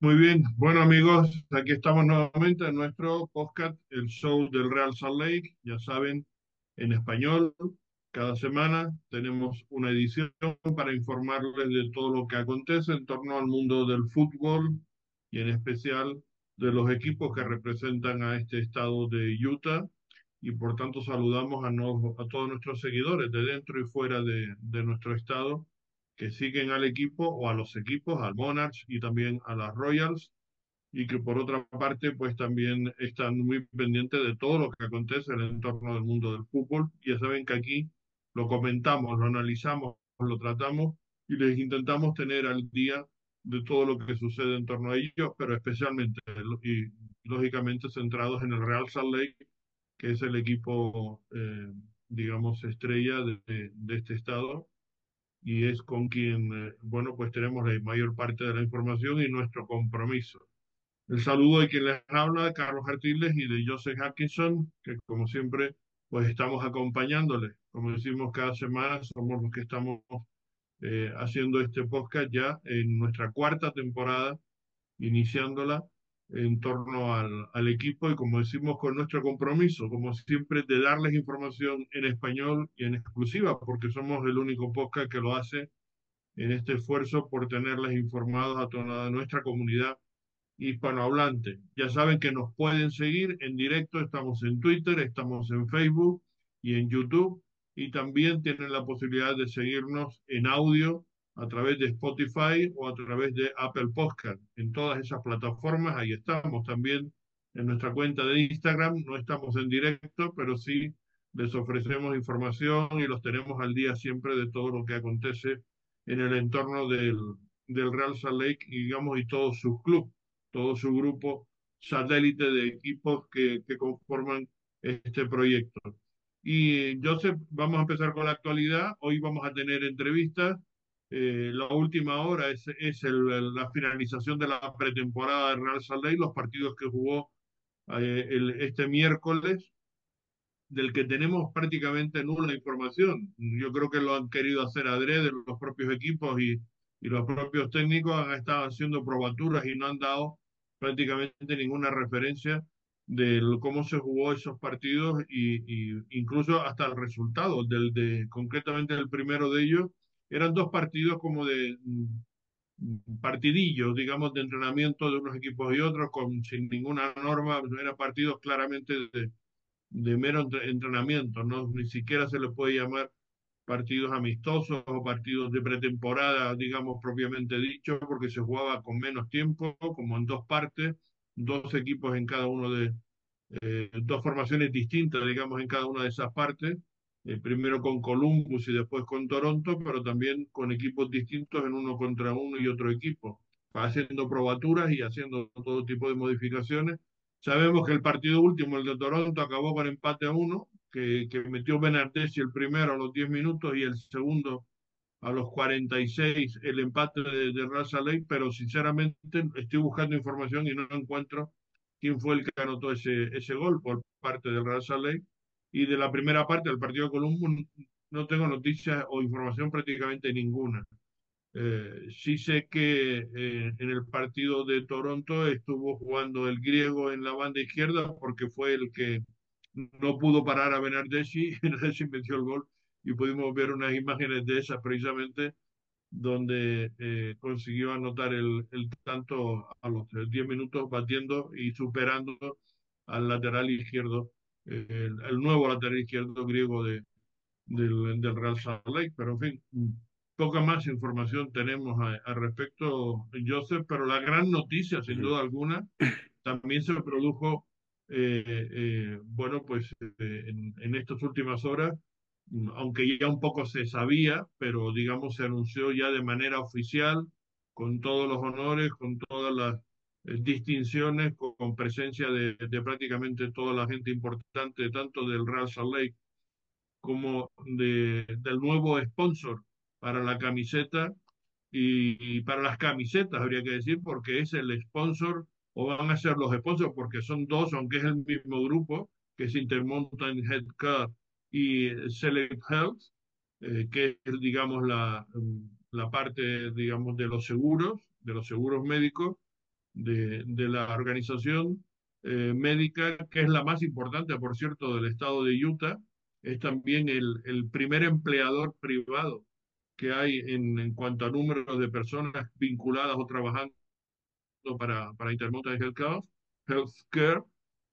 Muy bien, bueno amigos, aquí estamos nuevamente en nuestro podcast, el show del Real Salt Lake, ya saben, en español. Cada semana tenemos una edición para informarles de todo lo que acontece en torno al mundo del fútbol y en especial de los equipos que representan a este estado de Utah. Y por tanto saludamos a, todos nuestros seguidores de dentro y fuera de nuestro estado que siguen al equipo o a los equipos, al Monarchs y también a las Royals y que por otra parte pues también están muy pendientes de todo lo que acontece en el entorno del mundo del fútbol. Ya saben que aquí lo comentamos, lo analizamos, lo tratamos y les intentamos tener al día de todo lo que sucede en torno a ellos, pero especialmente y lógicamente centrados en el Real Salt Lake, que es el equipo, eh, digamos, estrella de, este estado y es con quien, eh, bueno, pues tenemos la mayor parte de la información y nuestro compromiso. El saludo de quien les habla, Carlos Artiles y de Joseph Atkinson, que como siempre, pues estamos acompañándoles. Como decimos cada semana, somos los que estamos eh, haciendo este podcast ya en nuestra cuarta temporada, iniciándola en torno al, al equipo y como decimos con nuestro compromiso, como siempre, de darles información en español y en exclusiva, porque somos el único podcast que lo hace en este esfuerzo por tenerles informados a toda nuestra comunidad hispanohablante. Ya saben que nos pueden seguir en directo, estamos en Twitter, estamos en Facebook y en YouTube y también tienen la posibilidad de seguirnos en audio a través de Spotify o a través de Apple Podcast. En todas esas plataformas, ahí estamos también en nuestra cuenta de Instagram, no estamos en directo, pero sí les ofrecemos información y los tenemos al día siempre de todo lo que acontece en el entorno del, del Real Salt Lake, digamos, y todos sus clubes todo su grupo satélite de equipos que, que conforman este proyecto. Y Joseph, vamos a empezar con la actualidad. Hoy vamos a tener entrevistas. Eh, la última hora es, es el, la finalización de la pretemporada de Real Lake, los partidos que jugó eh, el, este miércoles, del que tenemos prácticamente nula información. Yo creo que lo han querido hacer adrede los propios equipos y, y los propios técnicos han estado haciendo probaturas y no han dado prácticamente ninguna referencia de cómo se jugó esos partidos y incluso hasta el resultado del de concretamente el primero de ellos eran dos partidos como de mm, partidillos digamos de entrenamiento de unos equipos y otros con sin ninguna norma eran partidos claramente de, mero entrenamiento no ni siquiera se le puede llamar partidos amistosos o partidos de pretemporada, digamos propiamente dicho, porque se jugaba con menos tiempo, como en dos partes, dos equipos en cada uno de, eh, dos formaciones distintas, digamos, en cada una de esas partes, eh, primero con Columbus y después con Toronto, pero también con equipos distintos en uno contra uno y otro equipo, haciendo probaturas y haciendo todo tipo de modificaciones. Sabemos que el partido último, el de Toronto, acabó con empate a uno, que, que metió Benardeschi el primero a los 10 minutos y el segundo a los 46 el empate de, de Raza Lake, pero sinceramente estoy buscando información y no encuentro quién fue el que anotó ese, ese gol por parte del Raza Lake. Y de la primera parte del partido de Columbus no tengo noticias o información prácticamente ninguna. Eh, sí sé que eh, en el partido de Toronto estuvo jugando el griego en la banda izquierda porque fue el que no pudo parar a Benardeschi, Benardeschi metió el gol y pudimos ver unas imágenes de esas precisamente donde eh, consiguió anotar el, el, tanto a los 10 minutos batiendo y superando al lateral izquierdo, el, el, nuevo lateral izquierdo griego de, del, del, Real Salt Lake, pero en fin, poca más información tenemos al respecto, Joseph, pero la gran noticia, sin duda alguna, también se produjo eh, eh, bueno, pues eh, en, en, estas últimas horas, aunque ya un poco se sabía, pero digamos se anunció ya de manera oficial, con todos los honores, con todas las distinciones, con, con presencia de, de, prácticamente toda la gente importante, tanto del Real Salt Lake como de, del nuevo sponsor para la camiseta. Y, y para las camisetas, habría que decir, porque es el sponsor o van a ser los sponsors porque son dos, aunque es el mismo grupo, que es Intermountain Healthcare y Select Health, eh, que es, digamos, la, la parte, digamos, de los seguros, de los seguros médicos, de, de la organización eh, médica, que es la más importante, por cierto, del estado de Utah. Es también el, el primer empleador privado que hay en, en cuanto a número de personas vinculadas o trabajando para, para Intermountain Health Healthcare.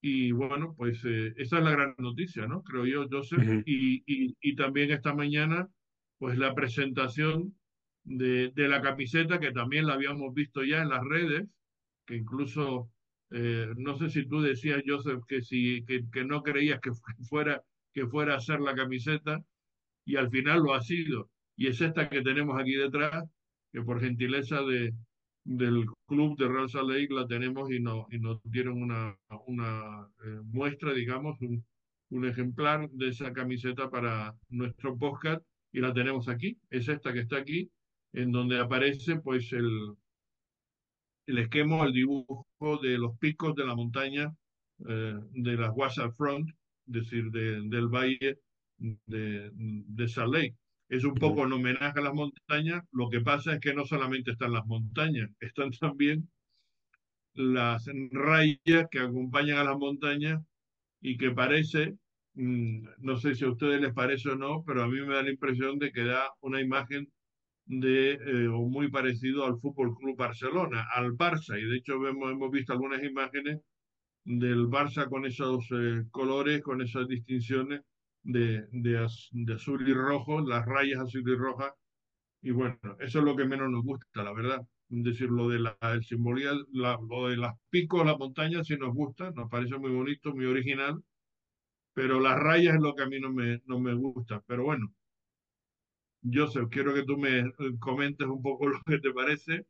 Y bueno, pues eh, esa es la gran noticia, ¿no? Creo yo, Joseph. Ujú, Y, y, y también esta mañana, pues la presentación de, de la camiseta, que también la habíamos visto ya en las redes, que incluso, eh, no sé si tú decías, Joseph, que, si, que, que no creías que fuera, que fuera a ser la camiseta, y al final lo ha sido. Y es esta que tenemos aquí detrás, que por gentileza de, del club de Real Salt Lake la tenemos y, no, y nos dieron una, una eh, muestra, digamos, un, un ejemplar de esa camiseta para nuestro podcast y la tenemos aquí. Es esta que está aquí, en donde aparece pues el, el esquema, el dibujo de los picos de la montaña eh, de las Wasatch Front, es decir, de, del valle de, de Lake. Es un poco en homenaje a las montañas, lo que pasa es que no solamente están las montañas, están también las rayas que acompañan a las montañas y que parece, mmm, no sé si a ustedes les parece o no, pero a mí me da la impresión de que da una imagen de, eh, o muy parecido al Fútbol Club Barcelona, al Barça, y de hecho vemos, hemos visto algunas imágenes del Barça con esos eh, colores, con esas distinciones de, de, az, de, azul y rojo, las rayas azul y rojas, y bueno, eso es lo que menos nos gusta, la verdad. Es decir, lo de la, simbolía, la, lo de las picos, las montañas, sí nos gusta, nos parece muy bonito, muy original, pero las rayas es lo que a mí no me, no me gusta. Pero bueno, Joseph, quiero que tú me eh, comentes un poco lo que te parece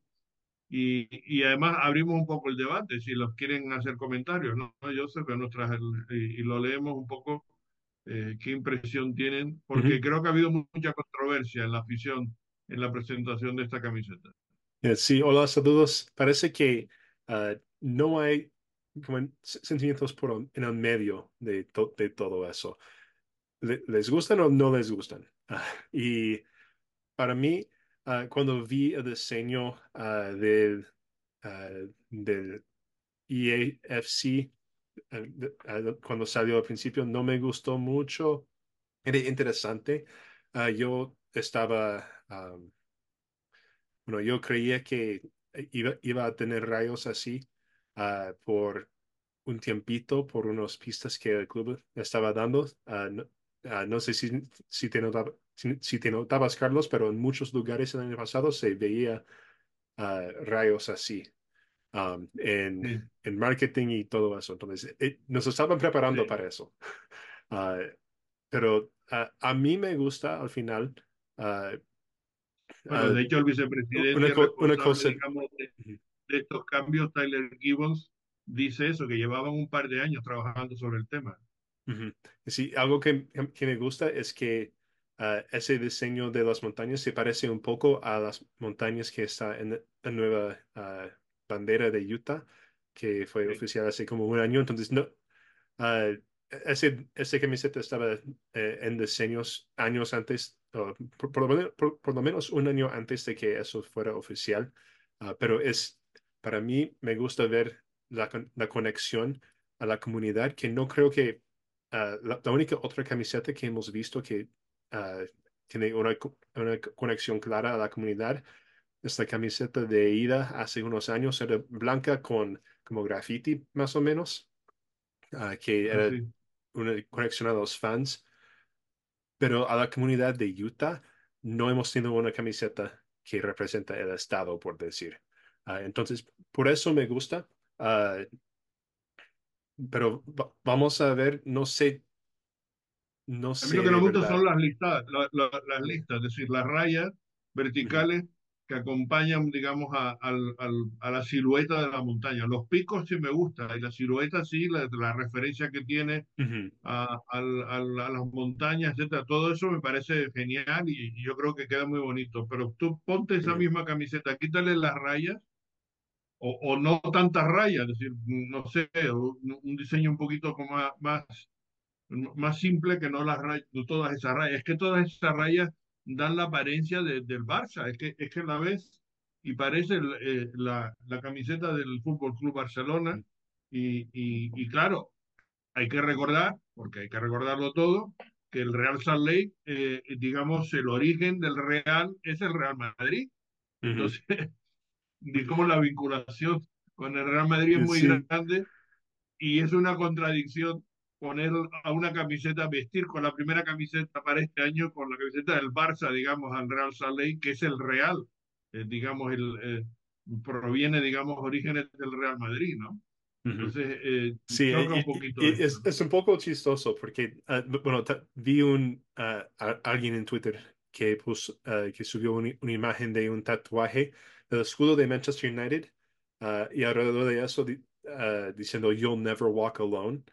y, y además abrimos un poco el debate si los quieren hacer comentarios, ¿no? Joseph, trae el- y, y lo leemos un poco, eh, qué impresión tienen, porque Ujú. creo que ha habido mucha controversia en la afición en la presentación de esta camiseta. Eh, Sí, hola, saludos. Parece que ah, no hay como sentimientos por en el medio de, to- de todo eso. Le- ¿Les gustan o no les gustan? Y para mí, ah, cuando vi el diseño ah, del, ah, del EAFC, cuando salió al principio, no me gustó mucho. Era interesante. Yo estaba... ah, Bueno, yo creía que iba, iba a tener rayos así por un tiempito, por unas pistas que el club estaba dando. Ah, no sé si, si te notaba- si, si te notabas, Carlos, pero en muchos lugares el año pasado se veía ah, rayos así um, en, Sí, en marketing y todo eso. Entonces, eh, nos estaban preparando sí. para eso. Ah, pero a mí me gusta al final Bueno, de hecho el vicepresidente co- una cosa. digamos, de, de estos cambios, Tyler Gibbons, dice eso, que llevaban un par de años trabajando sobre el tema. Sí, algo que, que me gusta es que ah, ese diseño de las montañas se parece un poco a las montañas que está en la nueva ah, bandera de Utah, que fue Sí, oficial hace como un año. Entonces, no, ah, ese, ese camiseta estaba eh, en diseños años antes, por, por lo menos, por- por lo menos un año antes de que eso fuera oficial. Pero es, para mí, me gusta ver la, la conexión a la comunidad, que no creo que ah, la, la única otra camiseta que hemos visto que ah, tiene una, una conexión clara a la comunidad es la camiseta de ida hace unos años, era blanca con como graffiti más o menos, ah, que era una conexión a los fans, pero a la comunidad de Utah no hemos tenido una camiseta que representa el estado, por decir. Entonces, por eso me gusta, pero va- vamos a ver, no sé, no A mí lo sé que nos gusta son las listas, la- la- las listas, es decir, las rayas verticales que acompañan, digamos, a, al- al- a la silueta de la montaña. Los picos sí me gusta, y la silueta sí, la, la referencia que tiene ujú, a, al- al- a las montañas, etcétera. Todo eso me parece genial y, y yo creo que queda muy bonito. Pero tú ponte esa ujú, misma camiseta, quítale las rayas o, o no tantas rayas, es decir, no sé, un, un diseño un poquito como más, más, más simple que no las todas esas rayas. Es que todas esas rayas dan la apariencia de- del Barça, es que, es que la ves y parece eh, la, la, camiseta del Fútbol Club Barcelona. Y, y, y, claro, hay que recordar, porque hay que recordarlo todo, que el Real Salt Lake, eh, digamos, el origen del Real es el Real Madrid. Entonces, uh -huh. Digamos, la vinculación con el Real Madrid es muy sí. grande y es una contradicción poner a una camiseta, vestir con la primera camiseta para este año, con la camiseta del Barça, digamos, al Real Salt que es el Real, eh, digamos, el, eh, proviene, digamos, orígenes del Real Madrid, ¿no? Entonces, eh, sí, choca un poquito. Y, y es, es, un poco chistoso porque, uh, bueno, vi un, uh, a, alguien en Twitter que, puso, uh, que subió un, una imagen de un tatuaje del escudo de Manchester United y alrededor de eso diciendo You'll never walk alone,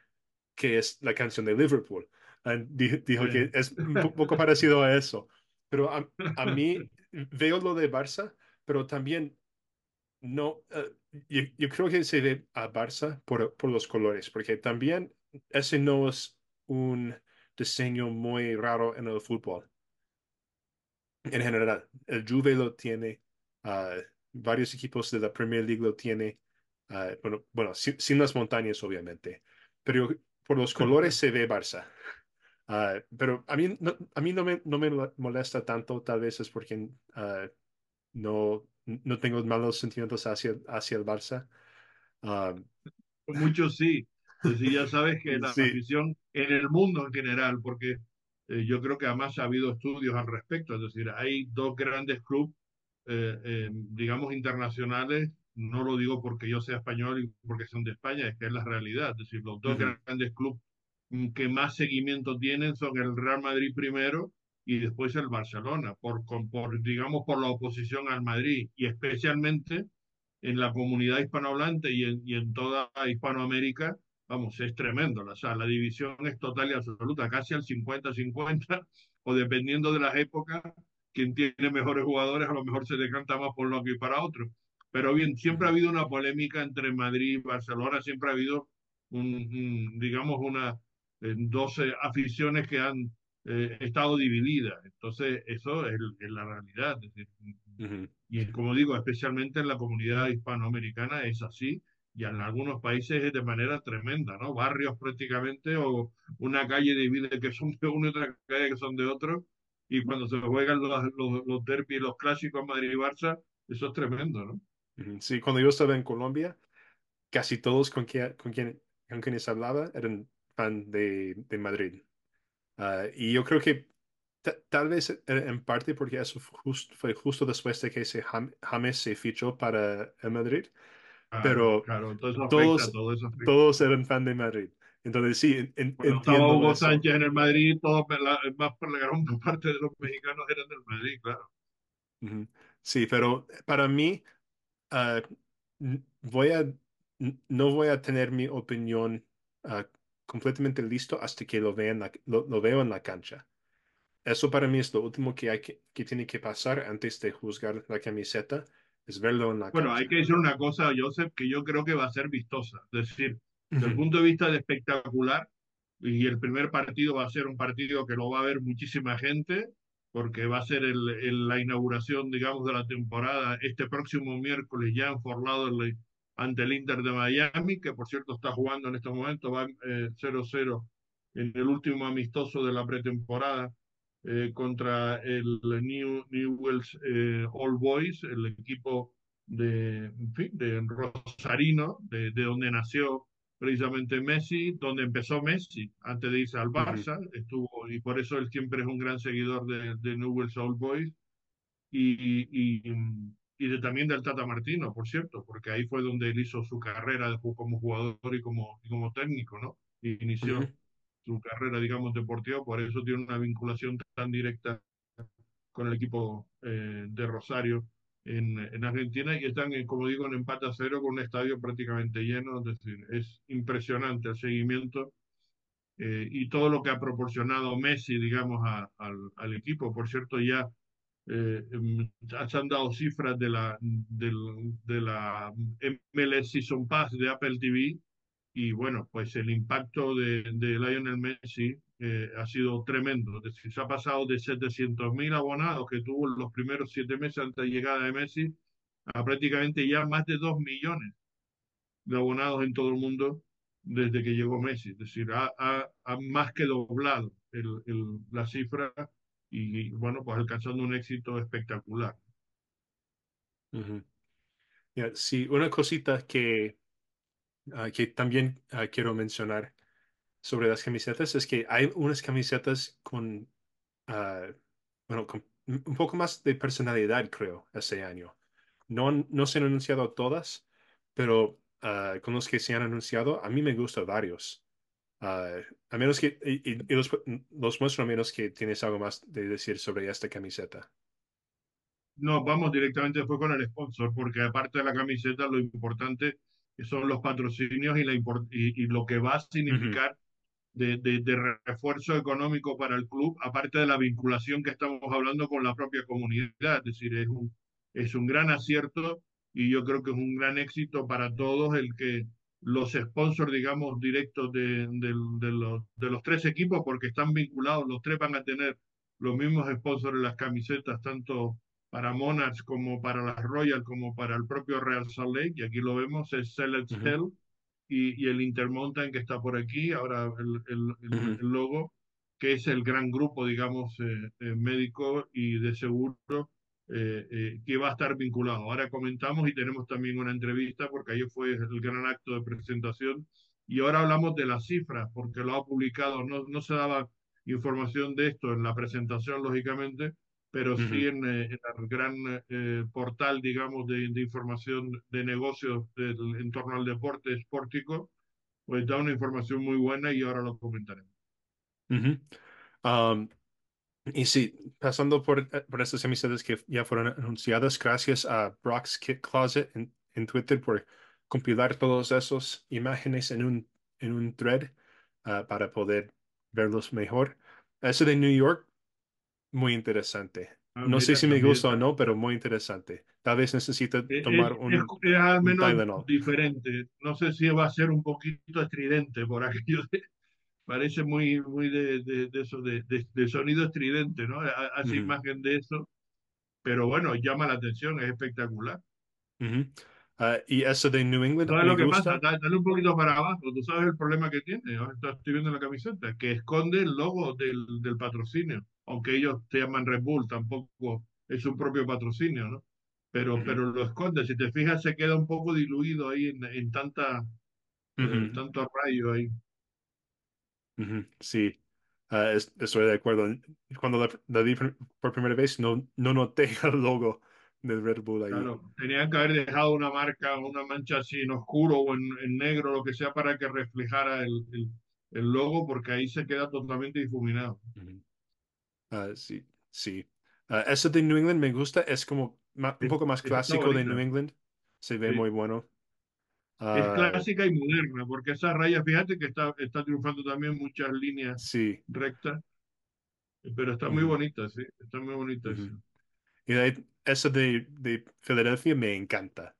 que es la canción de Liverpool. dijo, dijo que es un poco parecido a eso. Pero a, a mí veo lo de Barça, pero también no, uh, yo, yo, creo que se ve a Barça por, por, los colores, porque también ese no es un diseño muy raro en el fútbol. En general, el Juve lo tiene, uh, varios equipos de la Premier League lo tiene, uh, bueno, bueno sin, sin, las montañas obviamente, pero por los colores se ve Barça. pero a mí, no, a mí no, me, no me molesta tanto, tal vez es porque no, no tengo malos sentimientos hacia, hacia el Barça. Um, Muchos sí. Pues sí, ya sabes que la sí. afición en el mundo en general, porque eh, yo creo que además ha habido estudios al respecto, es decir, hay dos grandes clubes, eh, eh, digamos, internacionales, no lo digo porque yo sea español y porque son de España, es que es la realidad, es decir, los dos uh -huh. grandes clubes que más seguimiento tienen son el Real Madrid primero y después el Barcelona, por, por, digamos, por la oposición al Madrid y especialmente en la comunidad hispanohablante y en, y en toda Hispanoamérica, vamos, es tremendo. O sea, la división es total y absoluta, casi al 50-50, o dependiendo de las épocas, quien tiene mejores jugadores a lo mejor se decanta más por uno que para otro. Pero bien, siempre ha habido una polémica entre Madrid y Barcelona, siempre ha habido, un, un digamos, una, eh, dos aficiones que han eh, estado dividida. Entonces, eso es, es la realidad. Es decir, uh -huh. Y como digo, especialmente en la comunidad hispanoamericana es así, y en algunos países es de manera tremenda, ¿no? Barrios prácticamente, o una calle divide que son de uno y otra calle que son de otro, y cuando se juegan los, los, los derbis, los clásicos Madrid y Barça, eso es tremendo, ¿no? Sí, cuando yo estaba en Colombia, casi todos con, quien, con, quien, con quienes hablaba eran fan de, de Madrid. Uh, y yo creo que tal vez en parte porque eso just, fue justo después de que ese James se fichó para el Madrid. Claro, pero claro, todos, todo todos eran fan de Madrid. Entonces sí, en, entiendo Hugo eso. Sánchez en el Madrid, todos la, más por la gran parte de los mexicanos eran del Madrid, claro. Uh -huh. Sí, pero para mí uh, voy a no voy a tener mi opinión uh, completamente listo hasta que lo, vean lo, lo, veo en la cancha. Eso para mí es lo último que, hay que, que tiene que pasar antes de juzgar la camiseta, es verlo en la bueno, cancha. hay que decir una cosa, Joseph, que yo creo que va a ser vistosa. Es decir, desde el punto de vista de espectacular, y el primer partido va a ser un partido que lo va a ver muchísima gente, porque va a ser el, el, la inauguración, digamos, de la temporada este próximo miércoles ya en Lauderdale ante el Inter de Miami, que por cierto está jugando en este momento, va 0-0 eh, en el último amistoso de la pretemporada eh, contra el New, Newell's eh, All Boys, el equipo de, en fin, de Rosarino, de, de, donde nació precisamente Messi, donde empezó Messi antes de irse al Barça, uh -huh. estuvo, y por eso él siempre es un gran seguidor de, de Newell's All Boys. Y, y, y de, también del Tata Martino, por cierto, porque ahí fue donde él hizo su carrera como jugador y como, y como técnico, ¿no? Y inició uh -huh. su carrera, digamos, deportiva, por eso tiene una vinculación tan directa con el equipo eh, de Rosario en, en, Argentina y están, en, como digo, en empate a cero con un estadio prácticamente lleno, es decir, es impresionante el seguimiento eh, y todo lo que ha proporcionado Messi, digamos, a, al, equipo. Por cierto, ya eh, se han dado cifras de la, de, de la MLS Season Pass de Apple TV y bueno, pues el impacto de, de Lionel Messi eh, ha sido tremendo. Es decir, se ha pasado de 700.000 abonados que tuvo en los primeros siete meses antes de llegada de Messi a prácticamente ya más de dos millones de abonados en todo el mundo desde que llegó Messi. Es decir, ha, ha, ha más que doblado el, el, la cifra y, bueno, pues alcanzando un éxito espectacular. Uh -huh. yeah, sí, una cosita que, que también uh, quiero mencionar sobre las camisetas es que hay unas camisetas con, bueno, con un poco más de personalidad, creo, este año. No, no se han anunciado todas, pero uh, con los que se han anunciado, a mí me gustan varios. Uh, a menos que, y, y los, los, muestro a menos que tienes algo más de decir sobre esta camiseta. No, vamos directamente después con el sponsor, porque aparte de la camiseta, lo importante son los patrocinios y, la y, y lo que va a significar uh -huh. De, de, de, refuerzo económico para el club, aparte de la vinculación que estamos hablando con la propia comunidad. Es decir, es un, es un gran acierto y yo creo que es un gran éxito para todos el que los sponsors, digamos, directos de, de, de, los, de los tres equipos, porque están vinculados, los tres van a tener los mismos sponsors en las camisetas, tanto para Monarchs como para las Royal, como para el propio Real Salt Lake, y aquí lo vemos, es Select uh -huh. Hell y, y, el Intermountain que está por aquí, ahora el, el, uh -huh. el logo, que es el gran grupo, digamos, eh, eh, médico y de seguro eh, eh, que va a estar vinculado. Ahora comentamos y tenemos también una entrevista porque ahí fue el gran acto de presentación y ahora hablamos de las cifras porque lo ha publicado, no, no se daba información de esto en la presentación, lógicamente, pero uh -huh. sí en, en, el gran eh, portal, digamos, de, de, información de negocios del, en torno al deporte esportico, pues da una información muy buena y ahora lo comentaremos. Uh -huh. um, y sí, pasando por, por estas camisetas que ya fueron anunciadas, gracias a Brock's Kit Closet en, en Twitter por compilar todas esas imágenes en un, en un thread uh, para poder verlos mejor. Ese de New York, muy interesante. Ah, no sé si me gusta o no, pero muy interesante. Tal vez necesite es, tomar un. Es, es al menos diferente. No sé si va a ser un poquito estridente por aquello de, parece muy, muy de, de, de eso, de, de, sonido estridente, ¿no? Hace imagen de eso, pero bueno, llama la atención, es espectacular. Uh, y eso de New England. ¿Sabes lo que gusta? pasa? Dale un poquito para abajo, tú sabes el problema que tiene, ahora estoy viendo la camiseta, que esconde el logo del, del patrocinio, aunque ellos se llaman Red Bull, tampoco es su propio patrocinio, ¿no? Pero, uh -huh. pero lo esconde, si te fijas, se queda un poco diluido ahí en, en tanta, uh -huh. eh, tanto rayo ahí. Uh -huh. Sí, uh, estoy de acuerdo. Cuando la, la, vi por primera vez, no, no noté el logo del Red Bull ahí. Claro, tenían que haber dejado una marca, una mancha así en oscuro o en, en negro, lo que sea, para que reflejara el, el, el, logo, porque ahí se queda totalmente difuminado. Uh sí, sí. Uh, ese de New England me gusta, es como un poco más clásico de New England. Se ve sí. muy bueno. Es uh, clásica y moderna, porque esa raya, fíjate que está, está triunfando también muchas líneas sí. rectas, pero está uh -huh. muy bonita, sí, está muy bonita. -huh. Y de, esa de, de Filadelfia me encanta.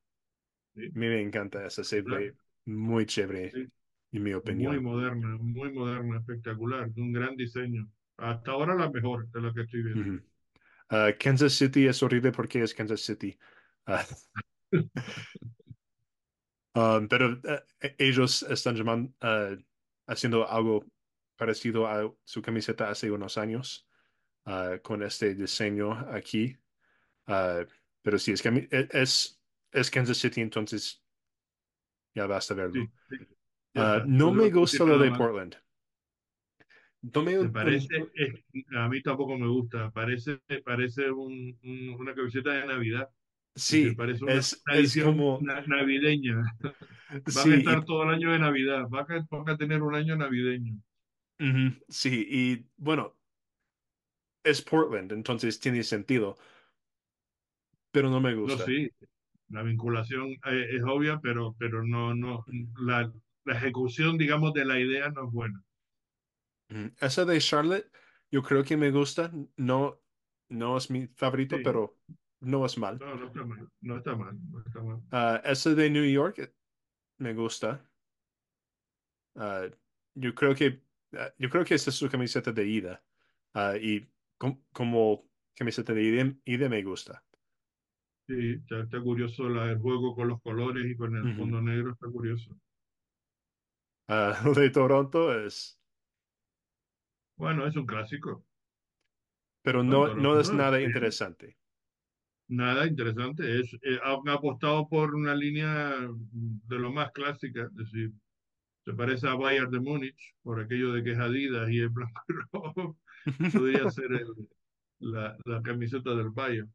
Sí. A mí me encanta esa, se ve muy chévere, sí. en mi opinión. Muy moderna, muy moderna, espectacular, de un gran diseño. Hasta ahora la mejor de la que estoy viendo. Uh, Kansas City es horrible porque es Kansas City. Ah. Um, pero uh, ellos están llamando, uh, haciendo algo parecido a su camiseta hace unos años uh, con este diseño aquí. Pero sí, es, que es, es, Kansas City, entonces ya basta verlo. Sí, sí. Ya, no me gusta lo de Portland. No me, parece, a mí tampoco me gusta. Parece, parece un, un, una camiseta de Navidad. Sí, parece una es, es como navideña. Van sí, a estar y... todo el año de Navidad. Van a, van a tener un año navideño. Uh -huh, sí, y bueno, es Portland, entonces tiene sentido. Pero no me gusta. No, sí, la vinculación eh, es obvia, pero, pero no, no, la, la ejecución, digamos, de la idea no es buena. -huh. Esa de Charlotte, yo creo que me gusta. No, no es mi favorito, sí. pero no es mal. No, no está mal. No está mal. No está mal. Uh, ese de New York me gusta. Uh, yo creo que uh, yo creo que esta es su camiseta de ida. y com como camiseta de ida, ida, me gusta. Sí, está, está curioso la- el juego con los colores y con el fondo negro, está curioso. Lo de Toronto es, Bueno, es un clásico. pero No, no, no es nada interesante. Nada interesante. Es, eh, han apostado por una línea de lo más clásica, es decir, se parece a Bayern de Múnich, por aquello de que es Adidas y es blanco y rojo. Podría ser el- la, la camiseta del Bayern.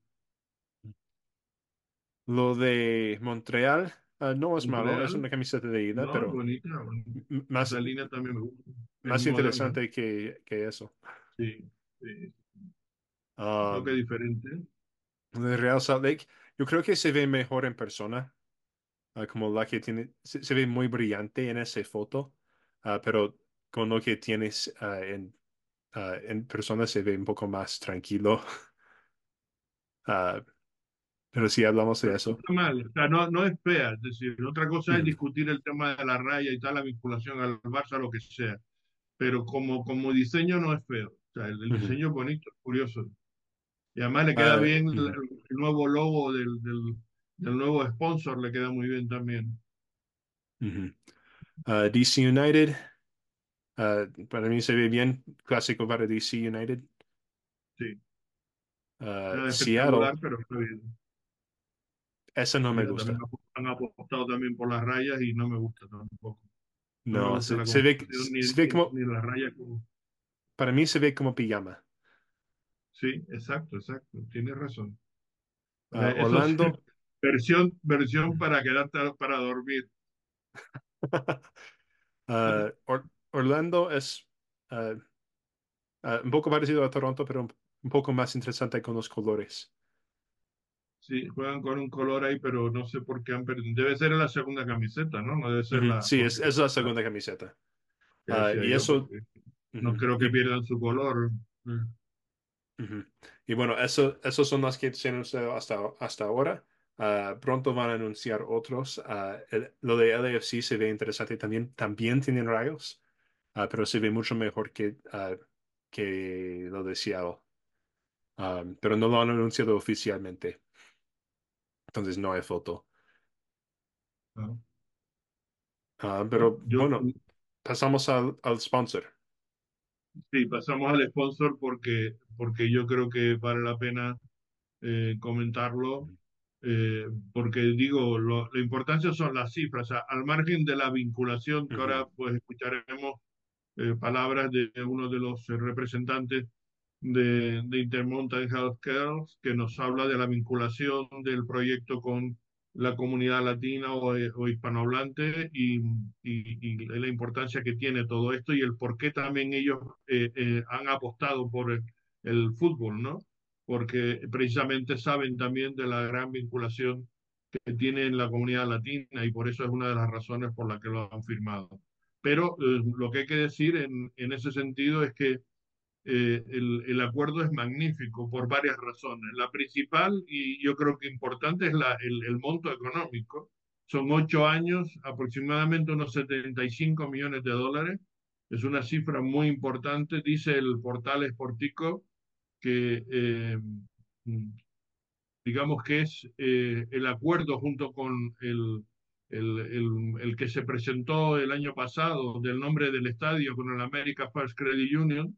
Lo de Montreal, ah, no es malo, es una camiseta de ida, no, pero bonita. más, línea también me gusta. Es más interesante que, que eso. Sí, sí. Un toque Um, diferente. de Real Salt Lake, yo creo que se ve mejor en persona, ah, como la que tiene, se, se ve muy brillante en esa foto, ah, pero con lo que tienes ah, en, ah, en persona se ve un poco más tranquilo. Pero si hablamos de eso. está mal, o sea, no, no es fea. Es decir, otra cosa es Ujú, discutir el tema de la raya y tal, la vinculación al Barça, lo que sea. Pero como, como diseño no es feo. O sea, el, el diseño es bonito, es curioso. Y además le queda Ah, bien el, ujú, el nuevo logo del, del, del nuevo sponsor, le queda muy bien también. Ah, DC United, ah, para mí se ve bien, clásico para DC United. Sí, nada Seattle, espectacular, pero está bien. Esa no me también gusta. han apostado también por las rayas y no me gusta tampoco. No No, se, la se ve, ni, se ve como, ni las rayas como... para mí se ve como pijama. Sí, exacto, exacto, tienes razón. Ah, Eh, Eso es Orlando, versión, versión para quedarte para dormir. ah, Or- Orlando es ah, ah, un poco parecido a Toronto, pero un, un poco más interesante con los colores. Sí, juegan con un color ahí, pero no sé por qué han perdido. Debe ser la segunda camiseta, ¿no? No debe ser la, Sí, es, es la segunda camiseta. Ah, y yo, eso, no creo que pierdan su color. Y bueno, eso, esos son las que se han anunciado hasta, hasta ahora. Ah, pronto van a anunciar otros. Ah, el- lo de LAFC se ve interesante también. También tienen rayos, pero se ve mucho mejor que, que lo de Seattle. Pero no lo han anunciado oficialmente, entonces no hay foto. Ah, Ah, pero yo bueno, pasamos al, al sponsor. sí, pasamos al sponsor porque, porque yo creo que vale la pena eh, comentarlo, eh, porque digo, lo- la importancia son las cifras, o sea, al margen de la vinculación que Ujú, ahora pues escucharemos eh, palabras de uno de los eh, representantes de, de Intermountain Healthcare, que nos habla de la vinculación del proyecto con la comunidad latina o, eh, o hispanohablante y, y, y, la importancia que tiene todo esto y el por qué también ellos eh, eh, han apostado por el, el, fútbol, ¿no? Porque precisamente saben también de la gran vinculación que tiene en la comunidad latina y por eso es una de las razones por las que lo han firmado. Pero eh, lo que hay que decir en, en ese sentido es que eh, el, el, acuerdo es magnífico por varias razones. La principal, y yo creo que importante, es la, el, el, monto económico. Son ocho años, aproximadamente unos 75 millones de dólares. Es una cifra muy importante. Dice el portal Sportico que, eh, digamos que es eh, el acuerdo junto con el, el, que se presentó el año pasado del nombre del estadio con el America First Credit Union,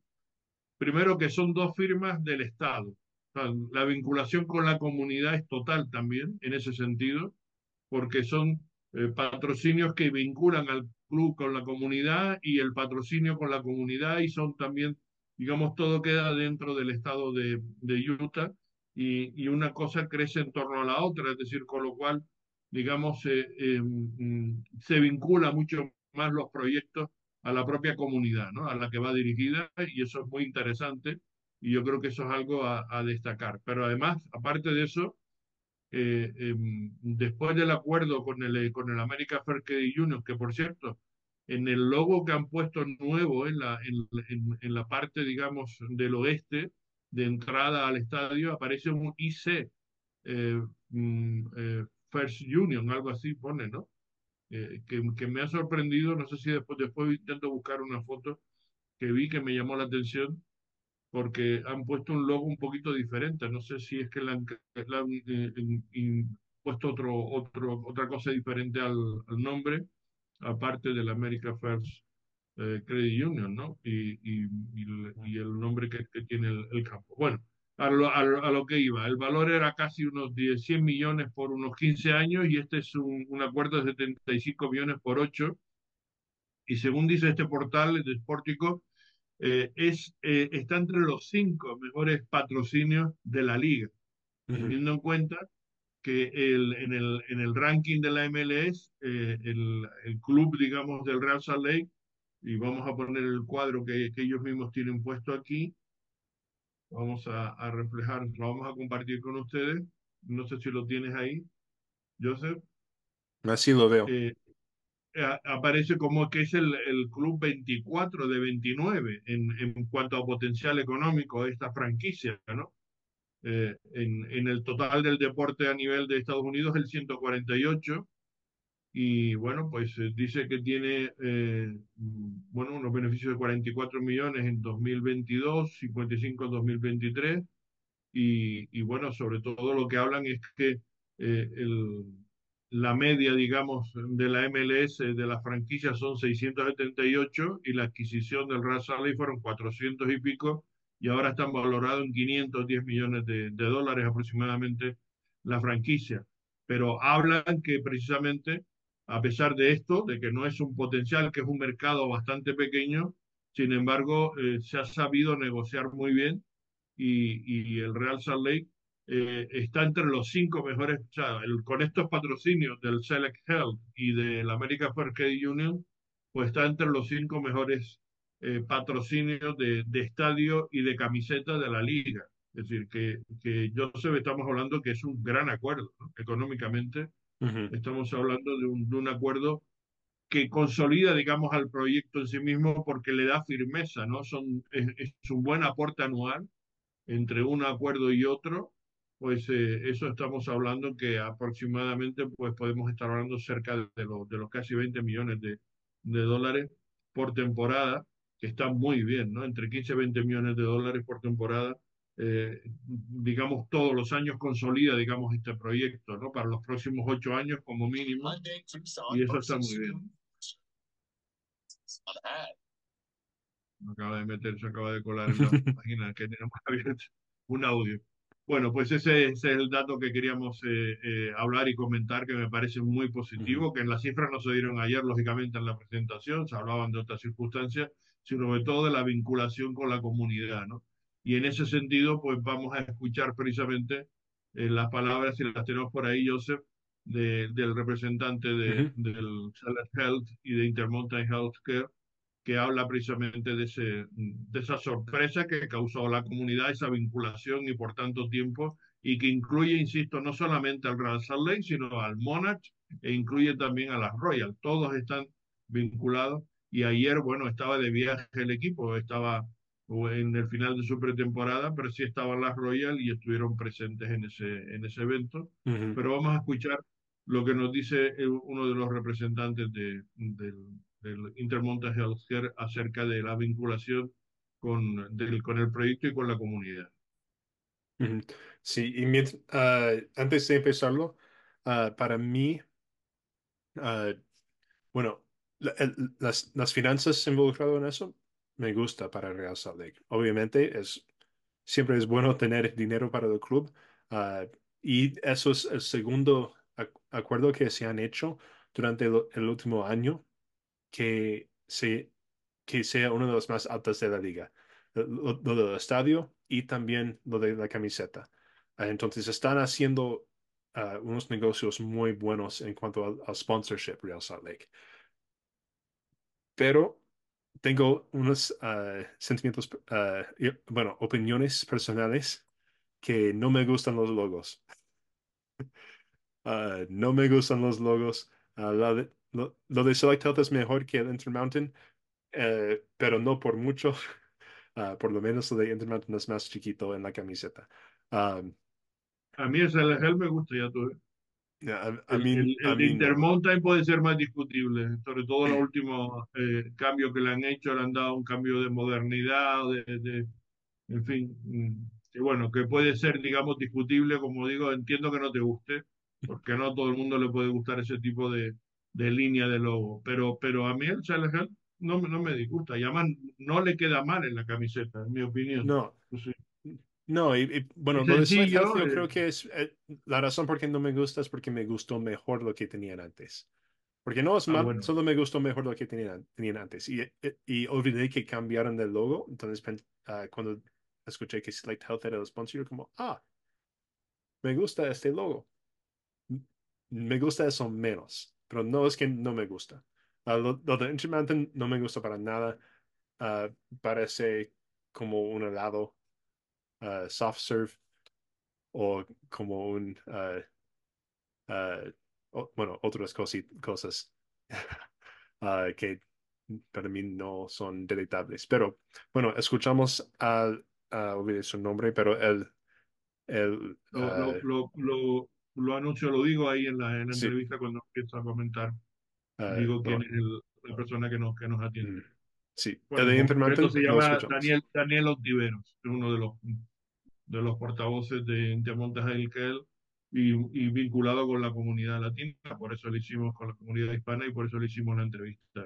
Primero que son dos firmas del Estado. La vinculación con la comunidad es total también en ese sentido, porque son eh, patrocinios que vinculan al club con la comunidad y el patrocinio con la comunidad y son también, digamos, todo queda dentro del estado de, de Utah y, y, una cosa crece en torno a la otra, es decir, con lo cual, digamos, eh, eh, se vincula mucho más los proyectos a la propia comunidad, ¿no? A la que va dirigida y eso es muy interesante y yo creo que eso es algo a, destacar. Pero además, aparte de eso, eh, eh, después del acuerdo con el, con el America Fair Credit Union, que por cierto, en el logo que han puesto nuevo en la, en, en la parte, digamos, del oeste, de entrada al estadio, aparece un IC, eh, mm, eh, First Union, algo así pone, ¿no? Eh, que, que, me ha sorprendido, no sé si después, después intento buscar una foto que vi que me llamó la atención, porque han puesto un logo un poquito diferente. No sé si es que le han, le han, eh, puesto otro, otro, otra cosa diferente al, al nombre, aparte del America First eh, Credit Union, ¿no? Y, y, y y el nombre que, que tiene el, el campo. Bueno, a lo, a, lo, a lo que iba, el valor era casi unos 10, 100 millones por unos 15 años y este es un, un acuerdo de 75 millones por 8. Y según dice este portal de Sportico, eh, es, eh, está entre los cinco mejores patrocinios de la liga, teniendo en cuenta que el, en, el, en el ranking de la MLS, eh, el, el club, digamos, del Real Salt Lake, y vamos a poner el cuadro que, que ellos mismos tienen puesto aquí, vamos a, a reflejar, lo vamos a compartir con ustedes, no sé si lo tienes ahí, Joseph, Así lo veo. eh, a- aparece como que es el, el club 24 de 29 en, en cuanto a potencial económico de esta franquicia, ¿no? Eh, en, en el total del deporte a nivel de Estados Unidos el 148 y bueno, pues eh, dice que tiene eh, mm, bueno, unos beneficios de 44 millones en 2022, 55 en 2023 y, y bueno, sobre todo lo que hablan es que eh, la media, digamos, de la MLS, de las franquicias son 678 y la adquisición del Real Salt fueron 400 y pico y ahora están valorados en 510 millones de, de dólares aproximadamente la franquicia. Pero hablan que precisamente, a pesar de esto, de que no es un potencial, que es un mercado bastante pequeño, sin embargo, eh, se ha sabido negociar muy bien y, el Real Salt Lake eh, está entre los cinco mejores, o sea, con estos patrocinios del Select Health y del America Fair Credit Union, pues está entre los cinco mejores eh, patrocinios de, de, estadio y de camiseta de la liga. Es decir, que, que Joseph estamos hablando que es un gran acuerdo, económicamente. Estamos hablando de un, de un acuerdo que consolida, digamos, al proyecto en sí mismo porque le da firmeza, ¿no? Son, es, un buen aporte anual entre un acuerdo y otro, pues eh, eso estamos hablando que aproximadamente pues podemos estar hablando cerca de, los de los casi 20 millones de, de dólares por temporada, que está muy bien, ¿no? Entre 15 y 20 millones de dólares por temporada, eh, digamos, todos los años consolida, digamos, este proyecto, ¿no? Para los próximos ocho años como mínimo, y eso está muy bien. acaba de meter, se acaba de colar en la página que tenemos abierta un audio. Bueno, pues ese, ese, es el dato que queríamos eh, eh, hablar y comentar, que me parece muy positivo, que en las cifras no se dieron ayer, lógicamente, en la presentación, se hablaban de otras circunstancias, sino sobre todo de la vinculación con la comunidad, ¿no? Y en ese sentido, pues vamos a escuchar precisamente eh, las palabras, si las tenemos por ahí, Joseph, de, del representante de, Ujú. del Select Health y de Intermountain Healthcare, que habla precisamente de, ese, de esa sorpresa que causó a la comunidad, esa vinculación y por tanto tiempo, y que incluye, insisto, no solamente al Real Salt Lake, sino al Monarch e incluye también a las Royal. Todos están vinculados y ayer, bueno, estaba de viaje el equipo, estaba en el final de su pretemporada, pero sí estaban las Royal y estuvieron presentes en ese, en ese evento. Ujú. Pero vamos a escuchar lo que nos dice uno de los representantes de, del, del Intermonta Healthcare acerca de la vinculación con, del, con el proyecto y con la comunidad. Sí, y mient- ah, antes de empezarlo, ah, para mí, ah, bueno, la- el- las, las finanzas involucradas en eso me gusta para Real Salt Lake. Obviamente, es, siempre es bueno tener dinero para el club, ah, y eso es el segundo ac- acuerdo que se han hecho durante el, último año que, se, que sea uno de los más altos de la liga. Lo, del estadio y también lo de la camiseta. Ah, Entonces están haciendo ah, unos negocios muy buenos en cuanto al sponsorship Real Salt Lake. Pero tengo unos ah, sentimientos, y- bueno, opiniones personales que no me gustan los logos. Ah, no me gustan los logos. Lo, de Select Health es mejor que el Intermountain, eh, pero no por mucho. Por lo menos lo de Intermountain es más chiquito en la camiseta. A mí ese el me gusta, ya tú El. Intermountain puede ser más discutible, sobre todo los últimos eh, cambios que le han hecho, le han dado un cambio de modernidad, de, de, en fin, mm, que bueno, que puede ser, digamos, discutible, como digo, entiendo que no te guste, porque no a todo el mundo le puede gustar ese tipo de, de línea de logo, pero, pero a mí el Challenger no, me- no me disgusta, y además no le queda mal en la camiseta, en mi opinión. No. No, y, y, bueno, lo de Slight Health yo eh, creo que es eh, la razón por qué no me gusta es porque me gustó mejor lo que tenían antes. Porque no es ah, mal, bueno, solo me gustó mejor lo que tenían, tenían antes. Y, eh, y olvidé que cambiaron el logo. Entonces, ah, cuando escuché que Select Health era el sponsor, yo como, ah, me gusta este logo. Me gusta eso menos, pero no es que no me gusta. Ah, lo, lo de Intermountain no me gusta para nada. Ah, parece como un helado ah, soft serve o como un, ah, ah, o- bueno, otras cosas ah, que para mí no son deleitables. Pero bueno, escuchamos al, a olvidé su nombre, pero el, el lo, lo, lo, lo, anuncio, lo digo ahí en la, en la sí, entrevista cuando empiezo a comentar, digo quién es el- la persona que nos, que nos mm, atiende. sí, el Bueno, en de se llama. Daniel, Daniel Ontiveros, es uno de los, de los portavoces de Intermontes Healthcare y, y vinculado con la comunidad latina, por eso lo hicimos con la comunidad hispana y por eso le hicimos la entrevista.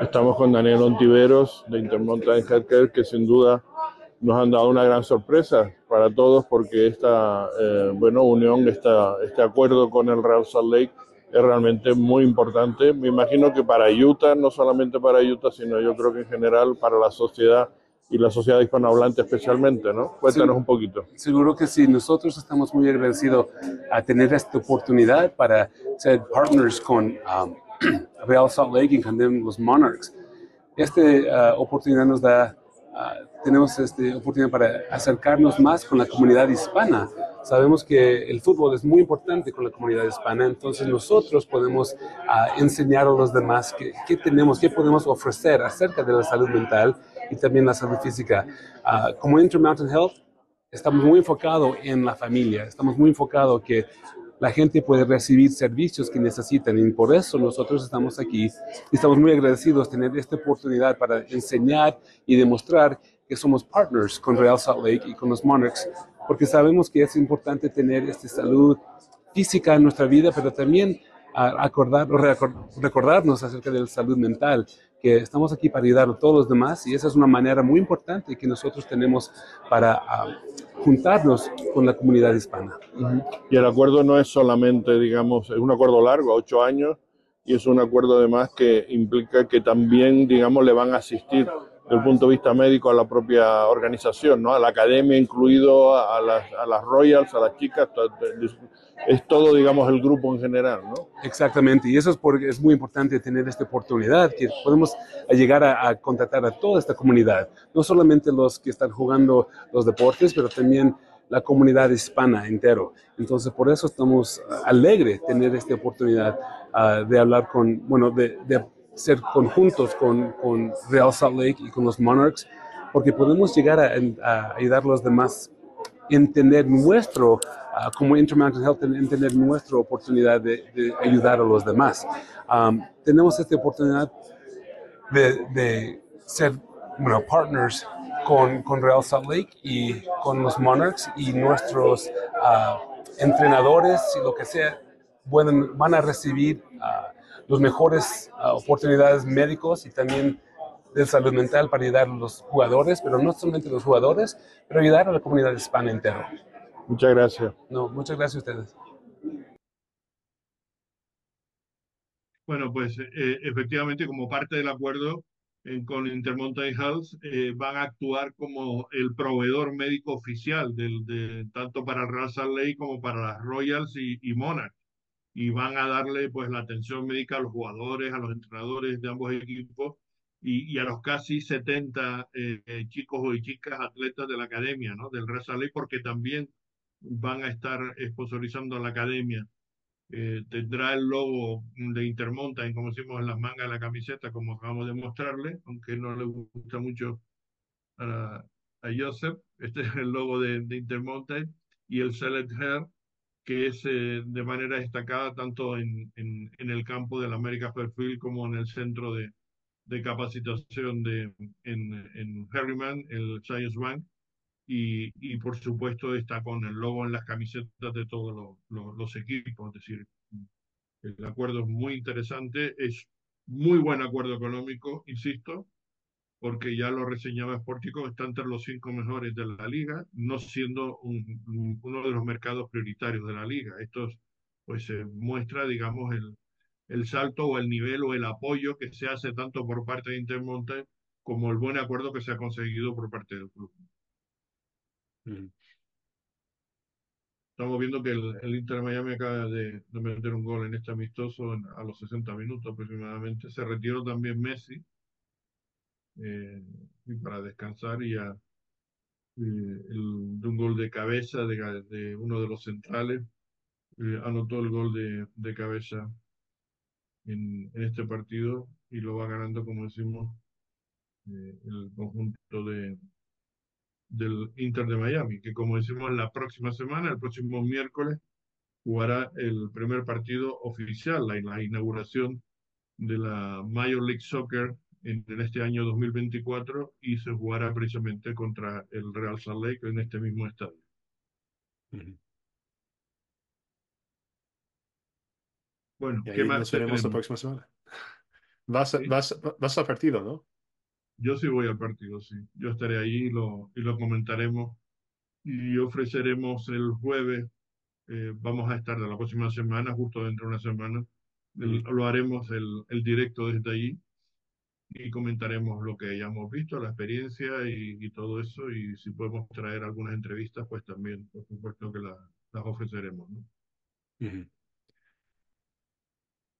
Estamos con Daniel Ontiveros de Intermountain Healthcare, que sin duda nos han dado una gran sorpresa para todos porque esta eh, bueno, unión, esta, este acuerdo con el Real Salt Lake es realmente muy importante. Me imagino que para Utah, no solamente para Utah, sino yo creo que en general para la sociedad y la sociedad hispanohablante especialmente, ¿no? Cuéntanos Sí. un poquito. Seguro que sí, nosotros estamos muy agradecidos a tener esta oportunidad para ser partners con um, Real Salt Lake y también los Monarchs. Esta uh, oportunidad nos da, uh, tenemos esta oportunidad para acercarnos más con la comunidad hispana. Sabemos que el fútbol es muy importante con la comunidad hispana, entonces nosotros podemos uh, enseñar a los demás qué tenemos, qué podemos ofrecer acerca de la salud mental y también la salud física. Uh, como Intermountain Health, estamos muy enfocados en la familia, estamos muy enfocados que la gente puede recibir servicios que necesitan y por eso nosotros estamos aquí. Y estamos muy agradecidos de tener esta oportunidad para enseñar y demostrar que somos partners con Real Salt Lake y con los Monarchs, porque sabemos que es importante tener esta salud física en nuestra vida, pero también a acordar, recor- recordarnos acerca de la salud mental, que estamos aquí para ayudar a todos los demás y esa es una manera muy importante que nosotros tenemos para ah, juntarnos con la comunidad hispana. Y el acuerdo no es solamente, digamos, es un acuerdo largo, a ocho años, y es un acuerdo además que implica que también, digamos, le van a asistir desde el punto de vista médico a la propia organización, ¿no? A la academia incluido, a las, a las Royals, a las chicas, es todo, digamos, el grupo en general, ¿no? Exactamente, y eso es porque es muy importante tener esta oportunidad, que podemos llegar a, a contratar a toda esta comunidad, no solamente los que están jugando los deportes, pero también la comunidad hispana entero. Entonces, por eso estamos alegres de tener esta oportunidad ah, de hablar con, bueno, de, ser conjuntos con, con Real Salt Lake y con los Monarchs, porque podemos llegar a, a ayudar a los demás entender nuestro, ah, como Intermountain Health, en- entender nuestra oportunidad de, de ayudar a los demás. Um, tenemos esta oportunidad de, de ser bueno, partners con, con Real Salt Lake y con los Monarchs y nuestros ah, entrenadores y lo que sea pueden, van a recibir ah, los mejores oportunidades médicos y también de salud mental para ayudar a los jugadores, pero no solamente a los jugadores, pero ayudar a la comunidad hispana entera. Muchas gracias. No, muchas gracias a ustedes. Bueno, pues eh, efectivamente, como parte del acuerdo eh, con Intermountain Health, eh, van a actuar como el proveedor médico oficial del, de, tanto para Real Salt Lake como para las Royals y, y Monarch. Y van a darle pues la atención médica a los jugadores, a los entrenadores de ambos equipos y, y a los casi 70 eh, chicos y chicas atletas de la academia, ¿no? Del Lake, porque también van a estar sponsorizando a la academia eh, tendrá el logo de Intermountain, como decimos en las mangas de la camiseta, como acabamos de mostrarle, aunque no le gusta mucho a, a Joseph. Este es el logo de, de Intermountain y el Select Hair, que es eh, de manera destacada tanto en, en, en, el campo del América Fairfield como en el centro de, de capacitación de, en, en Harriman, el Science Bank, y, y, por supuesto está con el logo en las camisetas de todos los, los, los equipos, es decir, el acuerdo es muy interesante, es muy buen acuerdo económico, insisto, porque ya lo reseñaba Sportico, está entre los cinco mejores de la liga, no siendo un, un, uno de los mercados prioritarios de la liga. Esto pues muestra, digamos, el, el salto o el nivel o el apoyo que se hace tanto por parte de Intermonte como el buen acuerdo que se ha conseguido por parte del club. Mm. Estamos viendo que el, el Inter Miami acaba de, de, meter un gol en este amistoso en, a los 60 minutos aproximadamente. Se retiró también Messi eh, y para descansar y ya eh, el, de un gol de cabeza de, de uno de los centrales. Eh, anotó el gol de, de cabeza en, en, este partido y lo va ganando, como decimos, eh, el conjunto de, del Inter de Miami, que como decimos la próxima semana, el próximo miércoles, jugará el primer partido oficial, la, la inauguración de la Major League Soccer en, en, este año 2024 y se jugará precisamente contra el Real Salt Lake en este mismo estadio. Uh -huh. Bueno, y ¿qué más? Nos veremos la próxima semana. Vas, ¿Sí? vas, vas al partido, ¿no? Yo sí voy al partido, sí. Yo estaré ahí y lo, y lo comentaremos y ofreceremos el jueves. Eh, vamos a estar de la próxima semana, justo dentro de una semana. El, lo haremos el, el, directo desde allí y comentaremos lo que hayamos visto, la experiencia y, y, todo eso. Y si podemos traer algunas entrevistas, pues también, por supuesto, que la, las ofreceremos. ¿no? Uh -huh.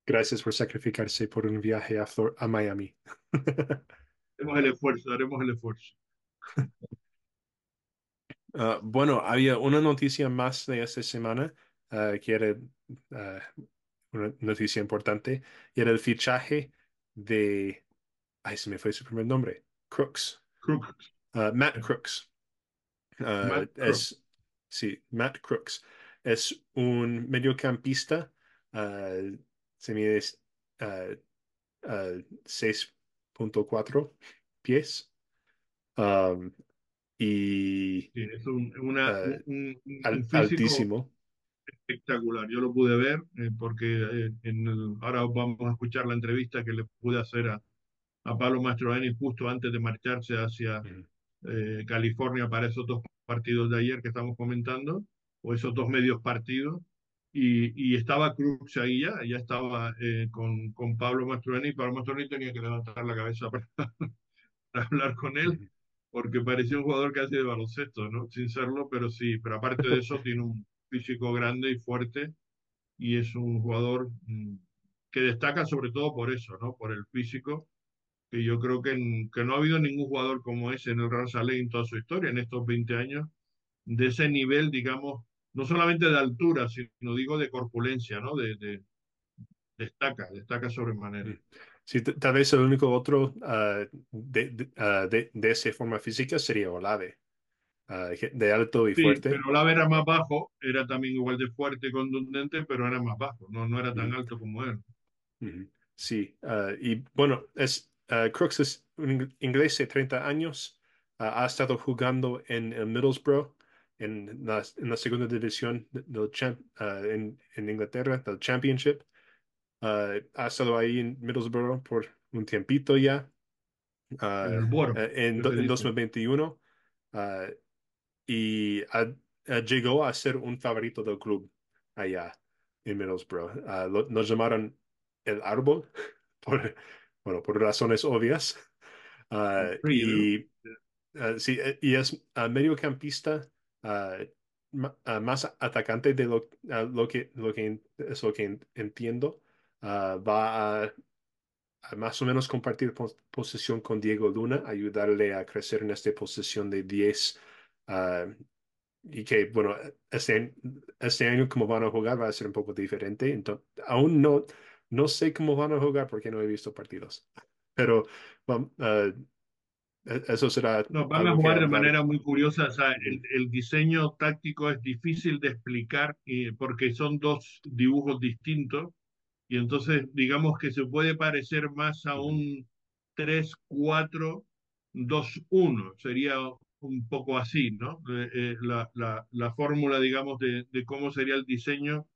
Gracias por sacrificarse por un viaje a, Flor a Miami. haremos el esfuerzo, haremos el esfuerzo. Uh, bueno, había una noticia más de esta semana uh, que era uh, una noticia importante y era el fichaje de, ay, se me fue su primer nombre, Crooks. Crooks. Matt Crooks. Matt es, Crooks. sí, Matt Crooks. Es un mediocampista, se mide 6.4 pies. Um, y sí, es un, una, uh, un, un, al, altísimo. Espectacular. Yo lo pude ver eh, porque eh, en el, ahora vamos a escuchar la entrevista que le pude hacer a, a Pablo Mastroeni justo antes de marcharse hacia uh eh, California para esos dos partidos de ayer que estamos comentando, o esos dos medios partidos. Y, y, estaba Cruz ahí ya, ya estaba eh, con, con, Pablo Mastroeni, Pablo Mastroeni tenía que levantar la cabeza para, para hablar con él, porque parecía un jugador casi de baloncesto, ¿no? Sin serlo, pero sí, pero aparte de eso tiene un físico grande y fuerte, y es un jugador mm, que destaca sobre todo por eso, ¿no? Por el físico, que yo creo que, en, que no ha habido ningún jugador como ese en el Real Salé en toda su historia, en estos 20 años, de ese nivel, digamos, no solamente de altura, sino digo de corpulencia, ¿no? De, de destaca, destaca sobremanera. Sí, tal vez el único otro uh, de, de, uh, de, de, esa forma física sería Olave, uh, de alto y sí, fuerte. Pero Olave era más bajo, era también igual de fuerte y contundente, pero era más bajo, no, no era tan mm. alto como él. Sí, y bueno, es, Crooks es un inglés de 30 años, ha estado jugando en el Middlesbrough en la, en la segunda división del champ, uh, en, en, Inglaterra, del Championship. Uh, ha estado ahí en Middlesbrough por un tiempito ya. Uh, bueno, en, en 2021. y a, llegó a ser un favorito del club allá en Middlesbrough. Lo, nos llamaron el árbol por, bueno, por razones obvias. y, sí, y es mediocampista Más atacante de lo, que, lo que es lo que entiendo. va a, más o menos compartir pos posición con Diego Luna, ayudarle a crecer en esta posición de 10. y que, bueno, este, este año como van a jugar va a ser un poco diferente. Entonces, aún no, no sé cómo van a jugar porque no he visto partidos. Pero vamos, eso será. No, van a jugar de manera muy curiosa. O sea, el, el, diseño táctico es difícil de explicar eh, porque son dos dibujos distintos. Y entonces, digamos que se puede parecer más a un 3-4-2-1. Sería un poco así, ¿no? Eh, eh, la, la, la, fórmula, digamos, de, de, cómo sería el diseño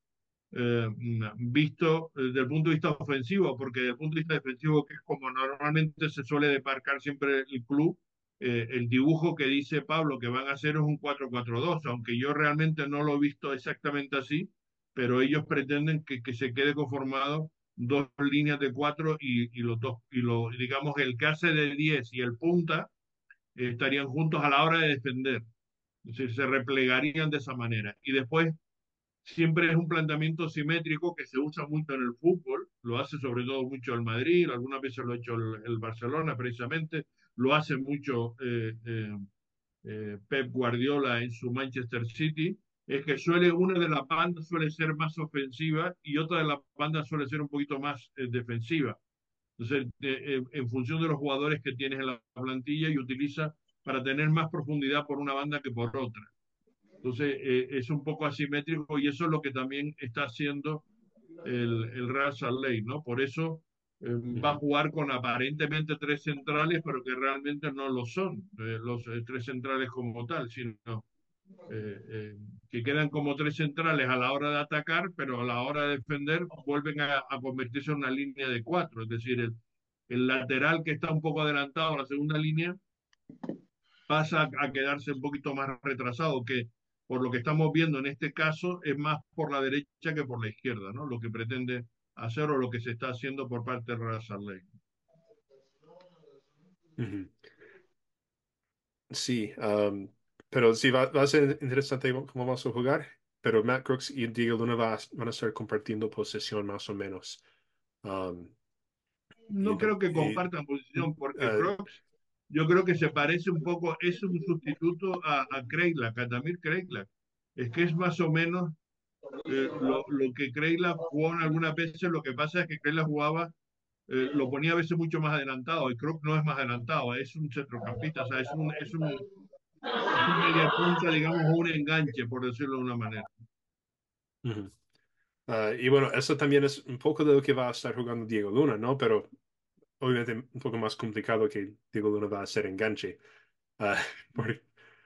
eh, visto desde el punto de vista ofensivo, porque desde el punto de vista defensivo, que es como normalmente se suele demarcar siempre el club, eh, el dibujo que dice Pablo que van a hacer es un 4-4-2, aunque yo realmente no lo he visto exactamente así, pero ellos pretenden que, que se quede conformado dos líneas de cuatro y, y, los dos, y lo, digamos, el que hace de 10 y el punta eh, estarían juntos a la hora de defender. Es decir, se replegarían de esa manera. Y después, siempre es un planteamiento simétrico que se usa mucho en el fútbol, lo hace sobre todo mucho el Madrid, algunas veces lo ha hecho el, el Barcelona precisamente, lo hace mucho eh, eh, eh, Pep Guardiola en su Manchester City, es que suele, una de las bandas suele ser más ofensiva y otra de las bandas suele ser un poquito más defensiva. Entonces, en función de los jugadores que tienes en la plantilla y utiliza para tener más profundidad por una banda que por otra. Entonces, eh, es un poco asimétrico y eso es lo que también está haciendo el, el Real Salt Lake, ¿no? Por eso eh, va a jugar con aparentemente tres centrales, pero que realmente no lo son, eh, los tres centrales como tal, sino que quedan como tres centrales a la hora de atacar, pero a la hora de defender vuelven a, a convertirse en una línea de cuatro, es decir, el, el, lateral que está un poco adelantado a la segunda línea pasa a quedarse un poquito más retrasado, que por lo que estamos viendo en este caso es más por la derecha que por la izquierda, ¿no? Lo que pretende hacer o lo que se está haciendo por parte de -huh. Sí, um, pero sí, va, va, a ser interesante cómo vamos a jugar, pero Matt Crooks y Diego Luna va, van a estar compartiendo posesión más o menos. Um, no creo que compartan posición porque uh, Crooks yo creo que se parece un poco, es un sustituto a, a Kreilak, a Tamir Kreilak. Es que es más o menos eh, lo, lo, que Kreila jugó algunas veces, lo que pasa es que Kreila jugaba, eh, lo ponía a veces mucho más adelantado, y Croc no es más adelantado, es un centrocampista, o sea, es un, es un, es un media punta, digamos, un enganche, por decirlo de una manera. Uh -huh. uh, y bueno, eso también es un poco de lo que va a estar jugando Diego Luna, ¿no? Pero obviamente un poco más complicado que Diego Luna va a ser enganche, uh,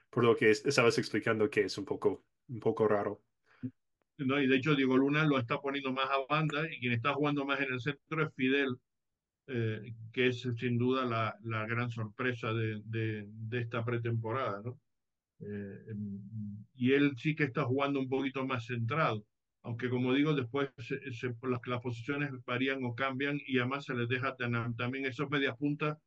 por, lo que estabas explicando que es un poco, un poco raro. ¿no? Y de hecho Diego Luna lo está poniendo más a banda y quien está jugando más en el centro es Fidel, eh, que es sin duda la, la gran sorpresa de, de, esta pretemporada. Eh, y él sí que está jugando un poquito más centrado, aunque como digo, después las, las, posiciones varían o cambian y además se les deja tener, también esos medias puntas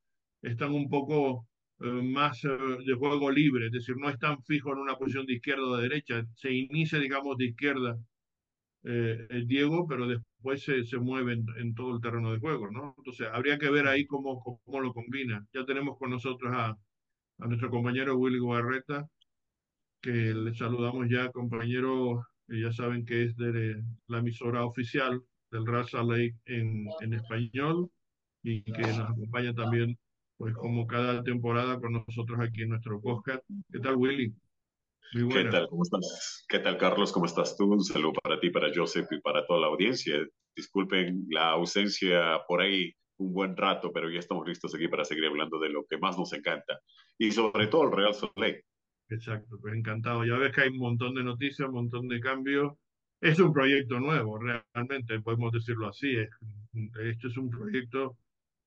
están un poco eh, más eh, de juego libre, es decir, no están fijos en una posición de izquierda o de derecha, se inicia, digamos, de izquierda eh, el Diego, pero después se, se mueve en, en, todo el terreno de juego, ¿no? Entonces, habría que ver ahí cómo, cómo lo combina. Ya tenemos con nosotros a, a nuestro compañero Willy Guarreta, que le saludamos ya, compañero, ya saben que es de la emisora oficial del Raza Lake en, en español y que nos acompaña también pues como cada temporada con nosotros aquí en nuestro podcast. ¿Qué tal, Willy? Muy ¿Qué tal? ¿Cómo estás? ¿Qué tal, Carlos? ¿Cómo estás tú? Un saludo para ti, para Joseph y para toda la audiencia. Disculpen la ausencia por ahí un buen rato, pero ya estamos listos aquí para seguir hablando de lo que más nos encanta y sobre todo el Real Salt Lake. Exacto, pues encantado. Ya ves que hay un montón de noticias, un montón de cambios. Es un proyecto nuevo, realmente, podemos decirlo así. Esto es un proyecto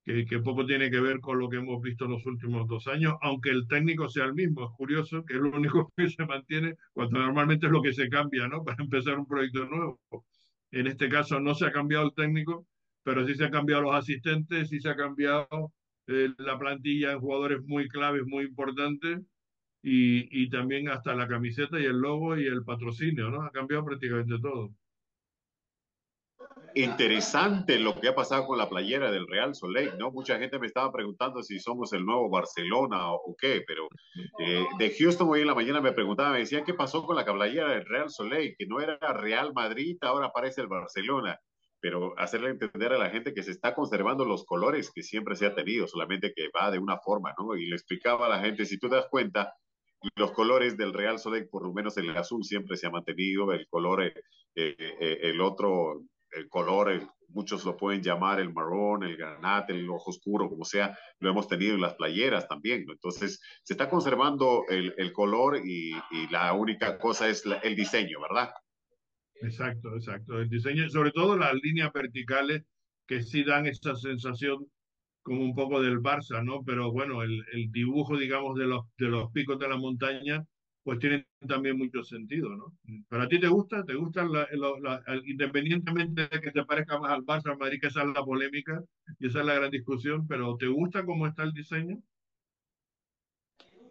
que, que, poco tiene que ver con lo que hemos visto en los últimos dos años, aunque el técnico sea el mismo. Es curioso que es lo único que se mantiene cuando normalmente es lo que se cambia, ¿no? Para empezar un proyecto nuevo. En este caso no se ha cambiado el técnico, pero sí se han cambiado los asistentes, sí se ha cambiado eh, la plantilla en jugadores muy claves, muy importantes, y, y también hasta la camiseta y el logo y el patrocinio, ¿no? Ha cambiado prácticamente todo interesante lo que ha pasado con la playera del Real Soleil, ¿no? Mucha gente me estaba preguntando si somos el nuevo Barcelona o, qué, pero eh, de Houston hoy en la mañana me preguntaban, me decían qué pasó con la playera del Real Soleil, que no era Real Madrid, ahora aparece el Barcelona, pero hacerle entender a la gente que se está conservando los colores que siempre se ha tenido, solamente que va de una forma, ¿no? Y le explicaba a la gente, si tú das cuenta, los colores del Real Soleil, por lo menos el azul siempre se ha mantenido, el color, eh, eh, el otro el color, muchos lo pueden llamar el marrón, el granate, el ojo oscuro, como sea, lo hemos tenido en las playeras también. Entonces, se está conservando el, el color y, y, la única cosa es el diseño, ¿verdad? Exacto, exacto. El diseño, sobre todo las líneas verticales que sí dan esa sensación como un poco del Barça, ¿no? Pero bueno, el, el dibujo, digamos, de los, de los picos de la montaña, pues tiene también mucho sentido, ¿no? ¿Pero a ti te gusta? ¿Te gusta, la, independientemente de que te parezca más al Barça, al Madrid, que esa es la polémica y esa es la gran discusión, pero ¿te gusta cómo está el diseño?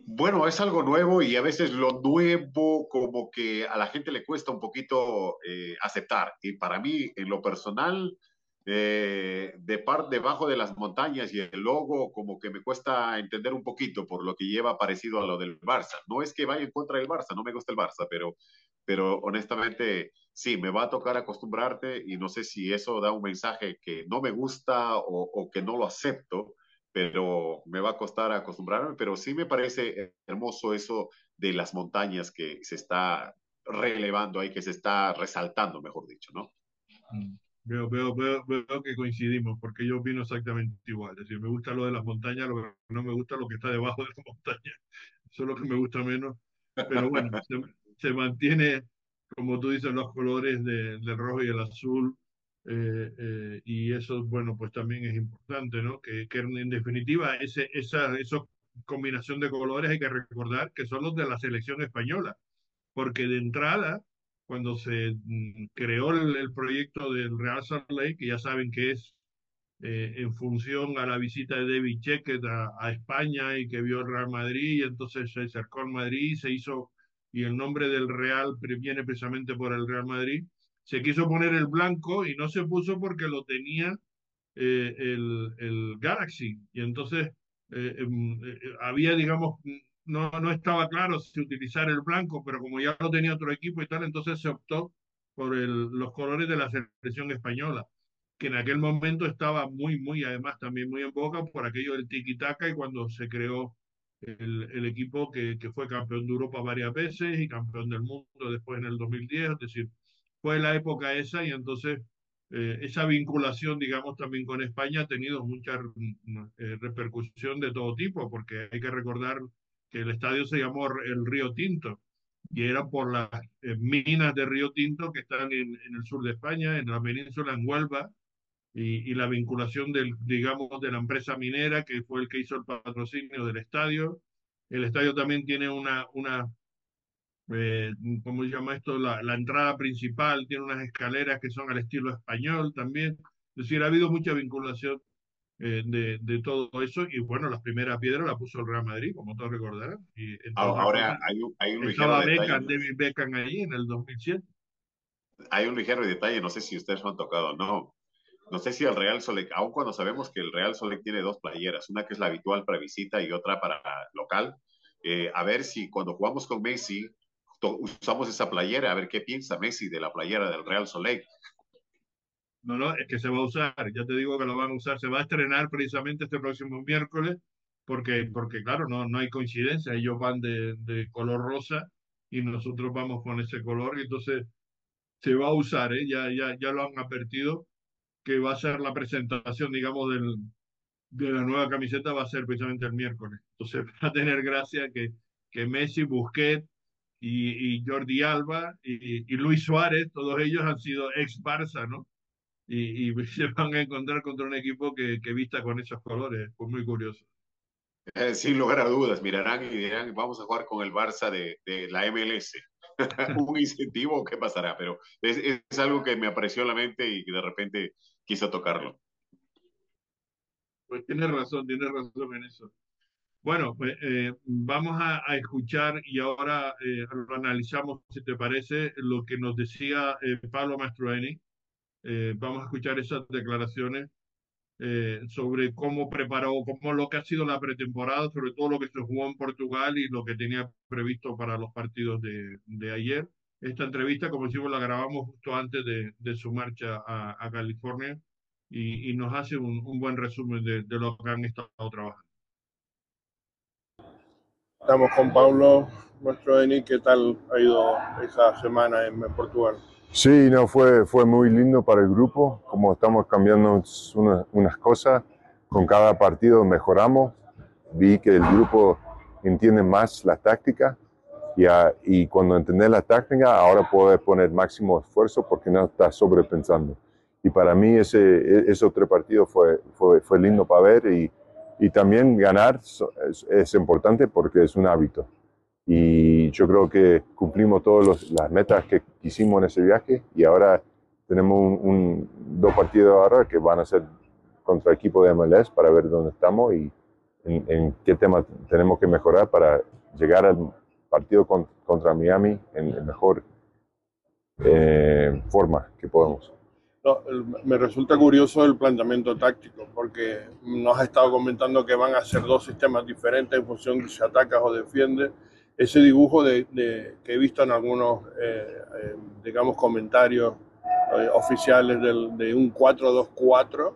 Bueno, es algo nuevo y a veces lo nuevo como que a la gente le cuesta un poquito eh, aceptar. Y para mí, en lo personal, eh, de parte debajo de las montañas y el logo como que me cuesta entender un poquito por lo que lleva parecido a lo del Barça. No es que vaya en contra del Barça, no me gusta el Barça, pero, pero honestamente sí, me va a tocar acostumbrarte y no sé si eso da un mensaje que no me gusta o, o que no lo acepto, pero me va a costar acostumbrarme, pero sí me parece hermoso eso de las montañas que se está relevando ahí, que se está resaltando, mejor dicho, ¿no? Mm. Veo, veo, veo, veo que coincidimos, porque yo opino exactamente igual. Es decir, me gusta lo de las montañas, lo que no me gusta lo que está debajo de las montañas. Eso es lo que me gusta menos. Pero bueno, se, se mantiene, como tú dices, los colores de, del rojo y el azul. Eh, eh, y eso, bueno, pues también es importante, ¿no? Que, que en definitiva, ese, esa, esa combinación de colores hay que recordar que son los de la selección española. Porque de entrada cuando se mm, creó el, proyecto del Real Salt que ya saben que es eh, en función a la visita de David Chequet a, España y que vio el Real Madrid, y entonces se acercó al Madrid, se hizo, y el nombre del Real viene precisamente por el Real Madrid, se quiso poner el blanco y no se puso porque lo tenía eh, el, Galaxy, y entonces eh, eh, había, digamos, no, no estaba claro si utilizar el blanco, pero como ya lo tenía otro equipo y tal, entonces se optó por el, los colores de la selección española, que en aquel momento estaba muy, muy, además también muy en boca por aquello del tiki-taka y cuando se creó el, el equipo que, que, fue campeón de Europa varias veces y campeón del mundo después en el 2010, es decir, fue la época esa y entonces eh, esa vinculación, digamos, también con España ha tenido mucha eh, repercusión de todo tipo, porque hay que recordar que el estadio se llamó el Río Tinto y era por las eh, minas de Río Tinto que están en, el sur de España, en la península, en Huelva, y, y, la vinculación del, digamos, de la empresa minera que fue el que hizo el patrocinio del estadio. El estadio también tiene una, una eh, ¿cómo se llama esto? La, la, entrada principal tiene unas escaleras que son al estilo español también. Es decir, ha habido mucha vinculación eh, de, de, todo eso. Y bueno, las primeras piedras la puso el Real Madrid, como todos recordarán. Y Ahora hay un, hay un ligero estaba detalle. Beckham, David Beckham ahí en el 2007. Hay un ligero detalle, no sé si ustedes lo han tocado no. No sé si el Real Solec, aun cuando sabemos que el Real Solec tiene dos playeras, una que es la habitual para visita y otra para local, eh, a ver si cuando jugamos con Messi usamos esa playera, a ver qué piensa Messi de la playera del Real Solec. No, no, es que se va a usar, ya te digo que lo van a usar, se va a estrenar precisamente este próximo miércoles, porque, porque claro, no, no hay coincidencia, ellos van de, de color rosa y nosotros vamos con ese color, y entonces se va a usar, ¿eh? ya, ya, ya lo han advertido, que va a ser la presentación, digamos, del, de la nueva camiseta, va a ser precisamente el miércoles. Entonces va a tener gracia que, que Messi, Busquets y, y Jordi Alba y, y Luis Suárez, todos ellos han sido ex Barça, ¿no? Y, y, se van a encontrar contra un equipo que, que vista con esos colores. Pues muy curioso. Eh, sin lugar a dudas, mirarán y dirán, vamos a jugar con el Barça de, de la MLS. un incentivo, ¿qué pasará? Pero es, es, algo que me apareció a la mente y que de repente quise tocarlo. Pues tienes razón, tienes razón en eso. Bueno, pues eh, vamos a, a, escuchar y ahora eh, lo analizamos, si te parece, lo que nos decía eh, Pablo Mastroeni, eh, vamos a escuchar esas declaraciones eh, sobre cómo preparó, cómo lo que ha sido la pretemporada, sobre todo lo que se jugó en Portugal y lo que tenía previsto para los partidos de, de ayer. Esta entrevista, como decimos, la grabamos justo antes de, de su marcha a, a California y, y, nos hace un, un buen resumen de, de, lo que han estado trabajando. Estamos con Pablo, nuestro Eni. ¿Qué tal ha ido esa semana en Portugal? Sí, no, fue, fue muy lindo para el grupo, como estamos cambiando una, unas cosas, con cada partido mejoramos, vi que el grupo entiende más la táctica y, y cuando entendés la táctica ahora puedes poner máximo esfuerzo porque no estás sobrepensando. Y para mí ese, e, ese otro partido fue, fue, fue lindo para ver y, y también ganar es importante porque es un hábito y yo creo que cumplimos todas las metas que quisimos en ese viaje y ahora tenemos un, dos partidos ahora que van a ser contra el equipo de MLS para ver dónde estamos y en, qué tema tenemos que mejorar para llegar al partido contra Miami en la mejor eh, forma que podemos. me resulta curioso el planteamiento táctico, porque nos has estado comentando que van a ser dos sistemas diferentes en función de si atacas o defiendes ese dibujo de, que he visto en algunos, eh, eh, digamos, comentarios eh, oficiales del, de un 4-2-4,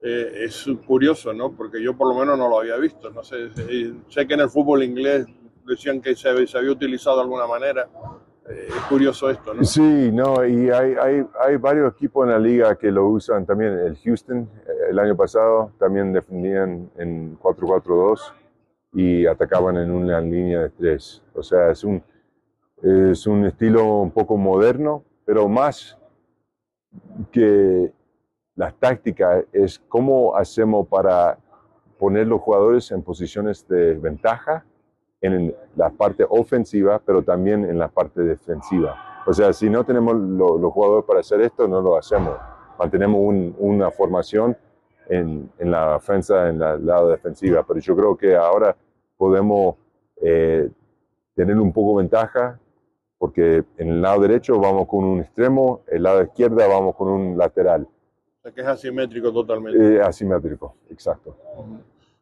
es curioso, ¿no? Porque yo por lo menos no lo había visto. No sé, sé que en el fútbol inglés decían que se, se había utilizado de alguna manera. es curioso esto, ¿no? Sí, no, y hay, hay, hay, varios equipos en la liga que lo usan también. El Houston, el año pasado, también defendían en 4-4-2 y atacaban en una línea de tres. O sea, es un, es un estilo un poco moderno, pero más que la táctica es cómo hacemos para poner los jugadores en posiciones de ventaja en la parte ofensiva, pero también en la parte defensiva. O sea, si no tenemos los jugadores para hacer esto, no lo hacemos. Mantenemos una formación en, en la defensa, en la lado defensiva. Pero yo creo que ahora podemos eh, tener un poco ventaja porque en el lado derecho vamos con un extremo, el lado izquierda vamos con un lateral. O sea que es asimétrico totalmente. Eh, asimétrico, exacto.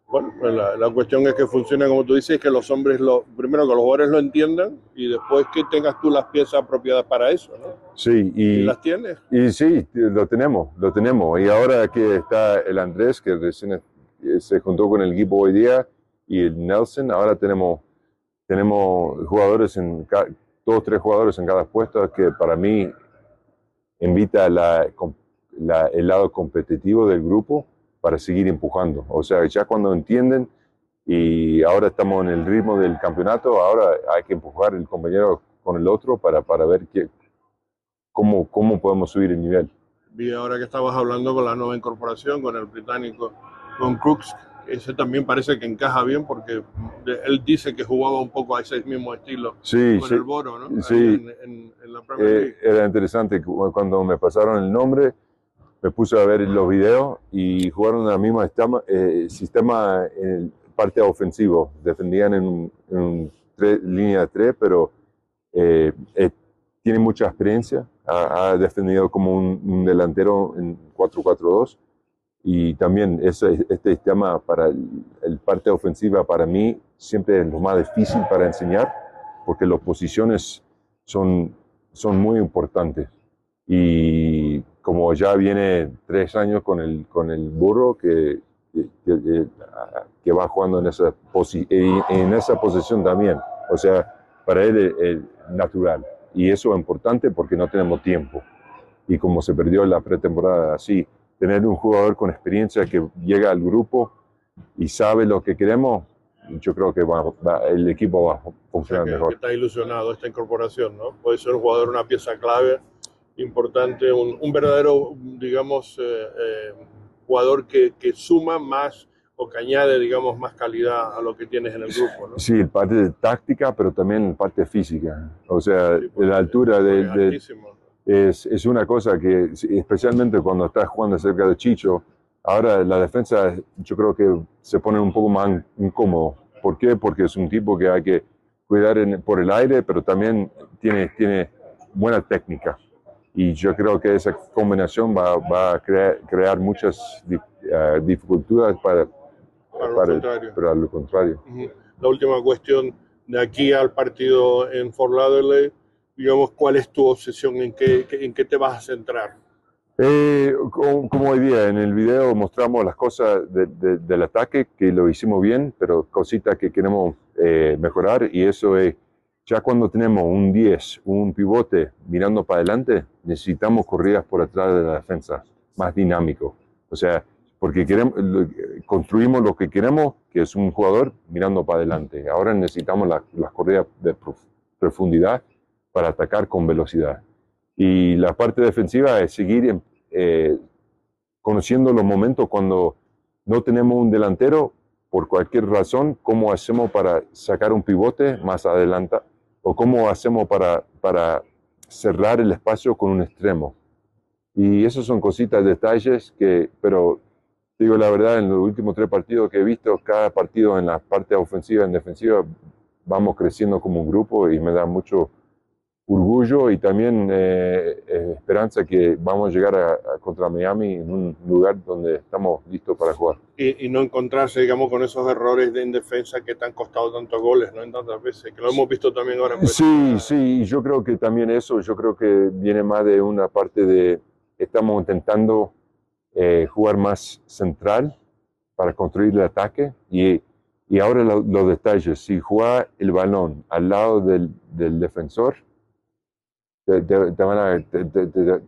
Bueno, pues la, la, cuestión es que funcione como tú dices, que los hombres, lo, primero que los jugadores lo entiendan y después que tengas tú las piezas apropiadas para eso, ¿no? Sí, y, las tienes. Y sí, lo tenemos, lo tenemos. Y ahora que está el Andrés, que recién eh, se juntó con el equipo hoy día y el Nelson, ahora tenemos, tenemos jugadores en, todos tres jugadores en cada puesto que para mí invita la, la, el lado competitivo del grupo para seguir empujando. O sea, ya cuando entienden y ahora estamos en el ritmo del campeonato, ahora hay que empujar el compañero con el otro para, para ver qué, cómo, cómo podemos subir el nivel. Vi ahora que estabas hablando con la nueva incorporación, con el británico, con Crooks, ese también parece que encaja bien porque él dice que jugaba un poco a ese mismo estilo sí, con sí, el Boro, ¿no? Sí, en, en, la Premier eh, era interesante cuando me pasaron el nombre me puse a ver los videos y jugaron el mismo sistema, eh, sistema en parte ofensivo. Defendían en, en tres, línea de tres, pero eh, eh, tiene mucha experiencia. Ha, ha defendido como un, un, delantero en 4-4-2 y también ese, este sistema para el, el, parte ofensiva para mí siempre es lo más difícil para enseñar porque las posiciones son, son muy importantes. Y como ya viene tres años con el, con el burro que, que, que va jugando en esa, posi en esa posición también. O sea, para él es, natural. Y eso es importante porque no tenemos tiempo. Y como se perdió la pretemporada así, tener un jugador con experiencia que llega al grupo y sabe lo que queremos, yo creo que va, va, el equipo va a funcionar o sea que, mejor. Que está ilusionado esta incorporación, ¿no? Puede ser un jugador, una pieza clave importante, un, un verdadero, digamos, eh, eh, jugador que, que, suma más o que añade, digamos, más calidad a lo que tienes en el grupo. ¿no? Sí, parte de táctica, pero también parte física. O sea, sí, la altura de, de es, es, una cosa que, especialmente cuando estás jugando cerca de Chicho, ahora la defensa yo creo que se pone un poco más incómodo. ¿Por qué? Porque es un tipo que hay que cuidar en, por el aire, pero también tiene, tiene buena técnica y yo creo que esa combinación va, va a crear, crear muchas uh, dificultades para, para, para, lo contrario. para, lo contrario. Uh -huh. La última cuestión, de aquí al partido en Fort Lauderdale, digamos, ¿cuál es tu obsesión? ¿En qué, en qué te vas a centrar? Eh, como, hoy día en el video mostramos las cosas de, de, del ataque, que lo hicimos bien, pero cositas que queremos eh, mejorar y eso es, ya cuando tenemos un 10, un pivote mirando para adelante, necesitamos corridas por atrás de la defensa, más dinámico. O sea, porque queremos, construimos lo que queremos, que es un jugador mirando para adelante. Ahora necesitamos las corridas de profundidad para atacar con velocidad. Y la parte defensiva es seguir eh, conociendo los momentos cuando no tenemos un delantero, por cualquier razón, cómo hacemos para sacar un pivote más adelante o cómo hacemos para, para cerrar el espacio con un extremo. Y esos son cositas, detalles que, pero digo la verdad, en los últimos tres partidos que he visto, cada partido en la parte ofensiva en defensiva, vamos creciendo como un grupo y me da mucho orgullo y también eh, eh, esperanza que vamos a llegar a, contra Miami en un lugar donde estamos listos para jugar. Y, no encontrarse, digamos, con esos errores de, en defensa que te han costado tantos goles, ¿no? En tantas veces, que lo hemos visto también ahora. En sí, sí, yo creo que también eso, yo creo que viene más de una parte de, estamos intentando eh, jugar más central para construir el ataque y, y ahora los detalles, si juega el balón al lado del, del defensor, te, van a, te,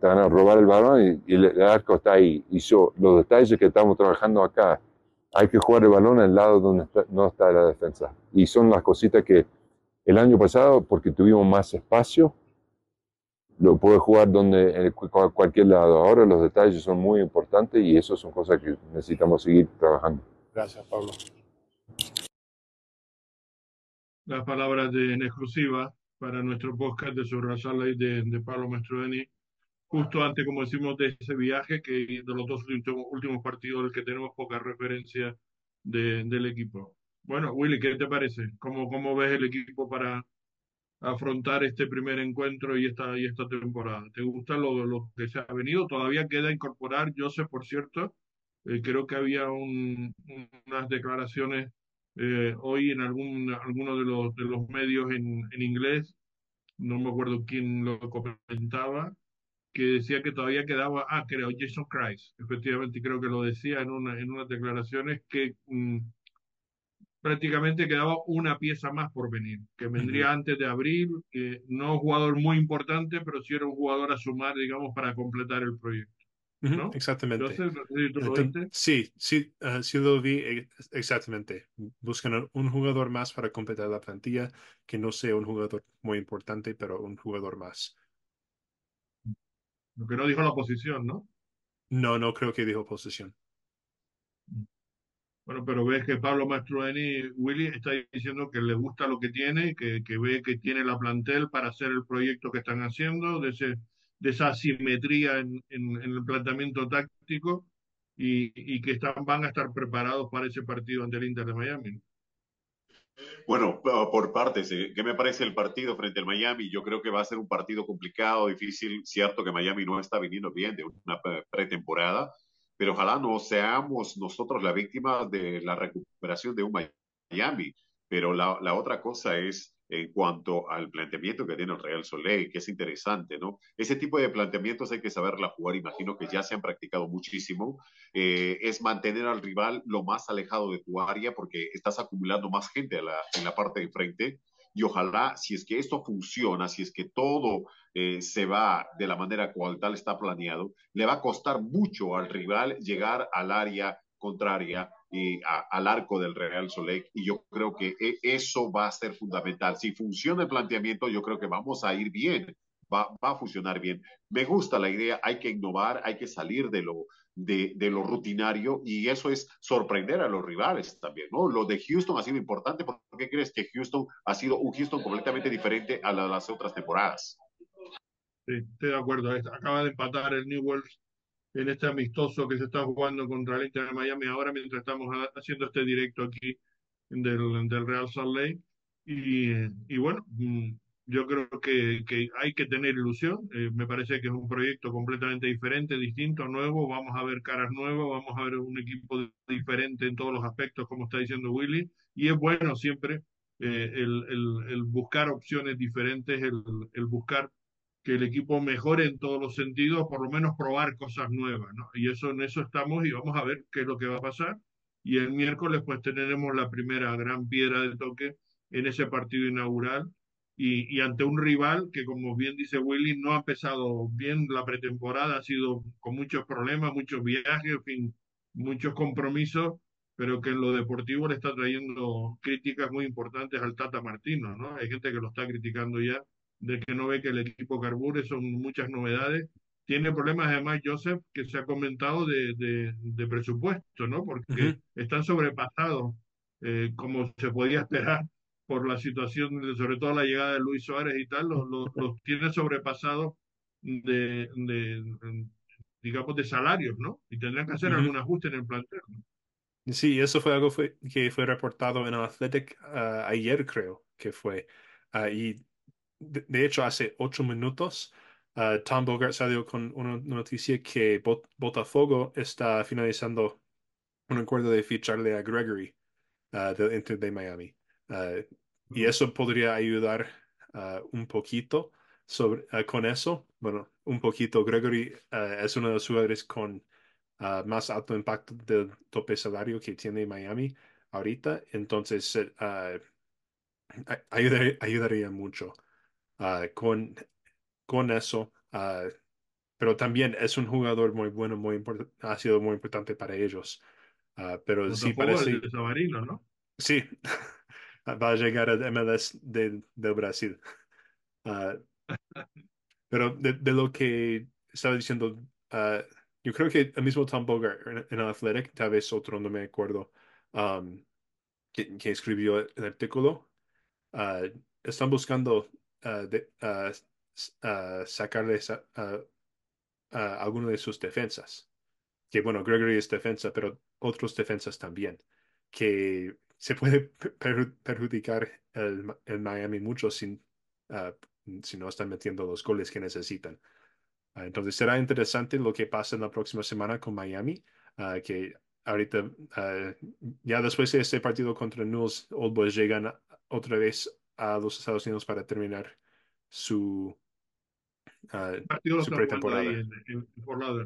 van a, robar el balón y, el arco está ahí. Y yo, los detalles que estamos trabajando acá, hay que jugar el balón al lado donde no está la defensa. Y son las cositas que el año pasado, porque tuvimos más espacio, lo puede jugar donde en cualquier lado. Ahora los detalles son muy importantes y eso son cosas que necesitamos seguir trabajando. Gracias, Pablo. Las palabras de en exclusiva para nuestro podcast de sobre la de, de Pablo Mastroeni, justo antes, como decimos, de ese viaje, que de los dos últimos, partidos del que tenemos poca referencia de, del equipo. Bueno, Willy, ¿qué te parece? ¿Cómo, cómo ves el equipo para afrontar este primer encuentro y esta, y esta temporada? ¿Te gusta lo, lo que se ha venido? Todavía queda incorporar, yo sé, por cierto, eh, creo que había un, unas declaraciones eh, hoy en algún, alguno de los, de los medios en, en inglés, no me acuerdo quién lo comentaba, que decía que todavía quedaba, ah, creo, Jason Christ, efectivamente creo que lo decía en, una, en unas declaraciones que mm, prácticamente quedaba una pieza más por venir, que vendría antes de abril, que no un jugador muy importante, pero sí era un jugador a sumar, digamos, para completar el proyecto. Exactamente. sí, sí, uh, sí lo vi eh, exactamente. Buscan un jugador más para completar la plantilla, que no sea un jugador muy importante, pero un jugador más. Lo que no dijo la posición, ¿no? No, no creo que dijo posición. Bueno, pero ves que Pablo Mastroeni, Willy, está diciendo que le gusta lo que tiene, que, que ve que tiene la plantel para hacer el proyecto que están haciendo, de ese de esa asimetría en, en, el planteamiento táctico y, y que están, van a estar preparados para ese partido ante el Inter de Miami. Bueno, por partes, eh, ¿qué me parece el partido frente al Miami? Yo creo que va a ser un partido complicado, difícil. Cierto que Miami no está viniendo bien de una pretemporada, pero ojalá no seamos nosotros la víctima de la recuperación de un Miami. Pero la, la otra cosa es en cuanto al planteamiento que tiene el Real Soleil, que es interesante, ¿no? Ese tipo de planteamientos hay que saberla jugar, imagino que ya se han practicado muchísimo, eh, es mantener al rival lo más alejado de tu área porque estás acumulando más gente en la parte de frente y ojalá, si es que esto funciona, si es que todo eh, se va de la manera cual tal está planeado, le va a costar mucho al rival llegar al área contraria y al arco del Real Soleil y yo creo que e, eso va a ser fundamental. Si funciona el planteamiento, yo creo que vamos a ir bien, va, va a funcionar bien. Me gusta la idea, hay que innovar, hay que salir de lo, de, de, lo rutinario y eso es sorprender a los rivales también, ¿no? Lo de Houston ha sido importante, ¿por qué crees que Houston ha sido un Houston completamente diferente a las otras temporadas? Sí, estoy de acuerdo. Acaba de empatar el New World en este amistoso que se está jugando contra el Inter de Miami ahora mientras estamos haciendo este directo aquí del, del Real Salt Lake. Y, y bueno, mm, yo creo que, que, hay que tener ilusión. Eh, me parece que es un proyecto completamente diferente, distinto, nuevo. Vamos a ver caras nuevas, vamos a ver un equipo diferente en todos los aspectos, como está diciendo Willy. Y es bueno siempre eh, el, el, el, buscar opciones diferentes, el, el buscar que el equipo mejore en todos los sentidos, por lo menos probar cosas nuevas, ¿no? Y eso en eso estamos y vamos a ver qué es lo que va a pasar. Y el miércoles pues tendremos la primera gran piedra de toque en ese partido inaugural y, y, ante un rival que, como bien dice Willy, no ha empezado bien la pretemporada, ha sido con muchos problemas, muchos viajes, en fin, muchos compromisos, pero que en lo deportivo le está trayendo críticas muy importantes al Tata Martino, ¿no? Hay gente que lo está criticando ya, de que no ve que el equipo carbure, son muchas novedades. Tiene problemas además, Joseph, que se ha comentado de, de, de presupuesto, ¿no? Porque uh -huh. están sobrepasados, eh, como se podía esperar por la situación, sobre todo la llegada de Luis Suárez y tal, los, los, los tiene sobrepasados de, de, digamos, de salarios, ¿no? Y tendrán que hacer uh -huh. algún ajuste en el plantel. ¿no? Sí, eso fue algo fue, que fue reportado en el Athletic uh, ayer, creo que fue. Uh, y de, de, hecho, hace ocho minutos, uh, Tom Bogart salió con una noticia que Bot Botafogo está finalizando un acuerdo de ficharle a Gregory del Inter de Miami. Uh, y eso podría ayudar uh, un poquito sobre, con eso. Bueno, un poquito. Gregory es uno de los jugadores con más alto impacto del tope salario que tiene Miami ahorita. Entonces, ayudaría, mucho con, con eso. pero también es un jugador muy bueno, muy ha sido muy importante para ellos. pero Botafogo sí parece... El de Sabarino, ¿no? Sí, va a llegar al MLS de, del Brasil. Uh, pero de, de, lo que estaba diciendo, uh, yo creo que el mismo Tom Bogart en, en Athletic, tal vez otro, no me acuerdo, um, que, que, escribió el artículo, uh, están buscando de, sacarles a, alguno de sus defensas. Que bueno, Gregory es defensa, pero otros defensas también. Que se puede perjudicar el, el Miami mucho sin, uh, si no están metiendo los goles que necesitan. Uh, entonces será interesante lo que pasa en la próxima semana con Miami, uh, que ahorita, ya después de este partido contra Newell's, Old Boys llegan otra vez a los Estados Unidos para terminar su, su pretemporada. En, en, en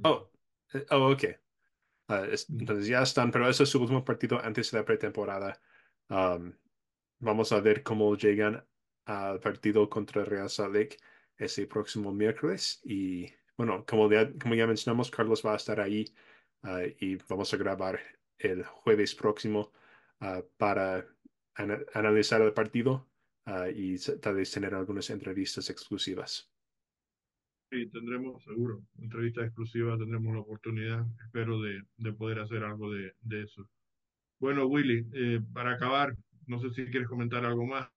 oh, oh, ok. Uh, es, entonces ya están, pero ese es su último partido antes de la pretemporada. Um, vamos a ver cómo llegan al partido contra Real Salt Lake ese próximo miércoles. Y bueno, como ya, como ya mencionamos, Carlos va a estar ahí uh, y vamos a grabar el jueves próximo para ana analizar el partido y tal vez tener algunas entrevistas exclusivas. Sí, tendremos seguro entrevistas exclusivas, tendremos la oportunidad, espero, de, de poder hacer algo de, de eso. Bueno, Willy, eh, para acabar, no sé si quieres comentar algo más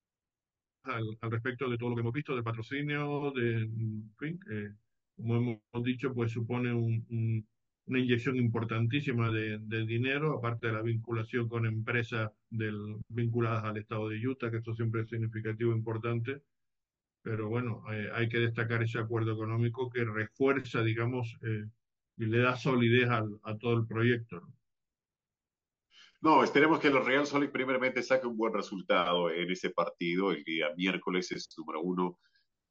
al, al, respecto de todo lo que hemos visto, del patrocinio, de, en fin, eh, como hemos dicho, pues supone un, un, una inyección importantísima de, de, dinero, aparte de la vinculación con empresas del, vinculadas al estado de Utah, que esto siempre es significativo e importante pero bueno, eh, hay que destacar ese acuerdo económico que refuerza, digamos, eh, y le da solidez al, a todo el proyecto. ¿no? No, esperemos que el Real Solid primeramente saque un buen resultado en ese partido. El día miércoles es número uno.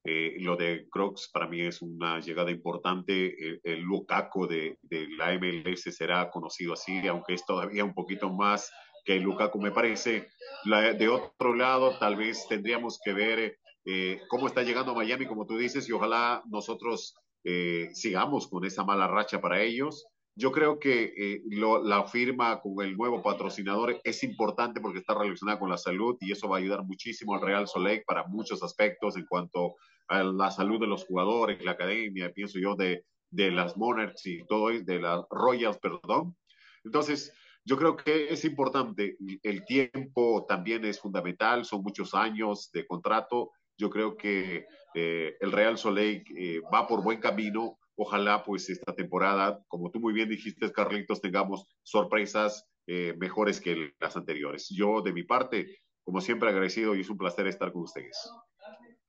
Eh, lo de Crocs para mí es una llegada importante. El, el Lukaku de, de, la MLS será conocido así, aunque es todavía un poquito más que el Lukaku, me parece. La, de otro lado, tal vez tendríamos que ver eh, cómo está llegando Miami, como tú dices, y ojalá nosotros eh, sigamos con esa mala racha para ellos. Yo creo que eh, lo, la firma con el nuevo patrocinador es importante porque está relacionada con la salud y eso va a ayudar muchísimo al Real Soleil para muchos aspectos en cuanto a la salud de los jugadores, la academia, pienso yo, de, de las Monarchs y todo, de las Royals, perdón. Entonces, yo creo que es importante. El tiempo también es fundamental, son muchos años de contrato yo creo que eh, el Real Soleil eh, va por buen camino. Ojalá pues esta temporada, como tú muy bien dijiste, Carlitos, tengamos sorpresas eh, mejores que las anteriores. Yo de mi parte, como siempre agradecido y es un placer estar con ustedes.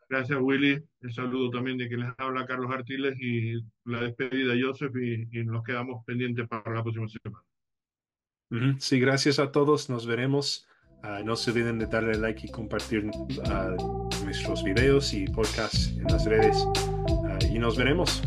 Gracias Willy, el saludo también de que les habla Carlos Artiles y la despedida de Joseph y, y nos quedamos pendientes para la próxima semana. Sí, gracias a todos, nos veremos. Uh, no se olviden de darle like y compartir uh, nuestros videos y podcasts en las redes. Uh, y nos veremos.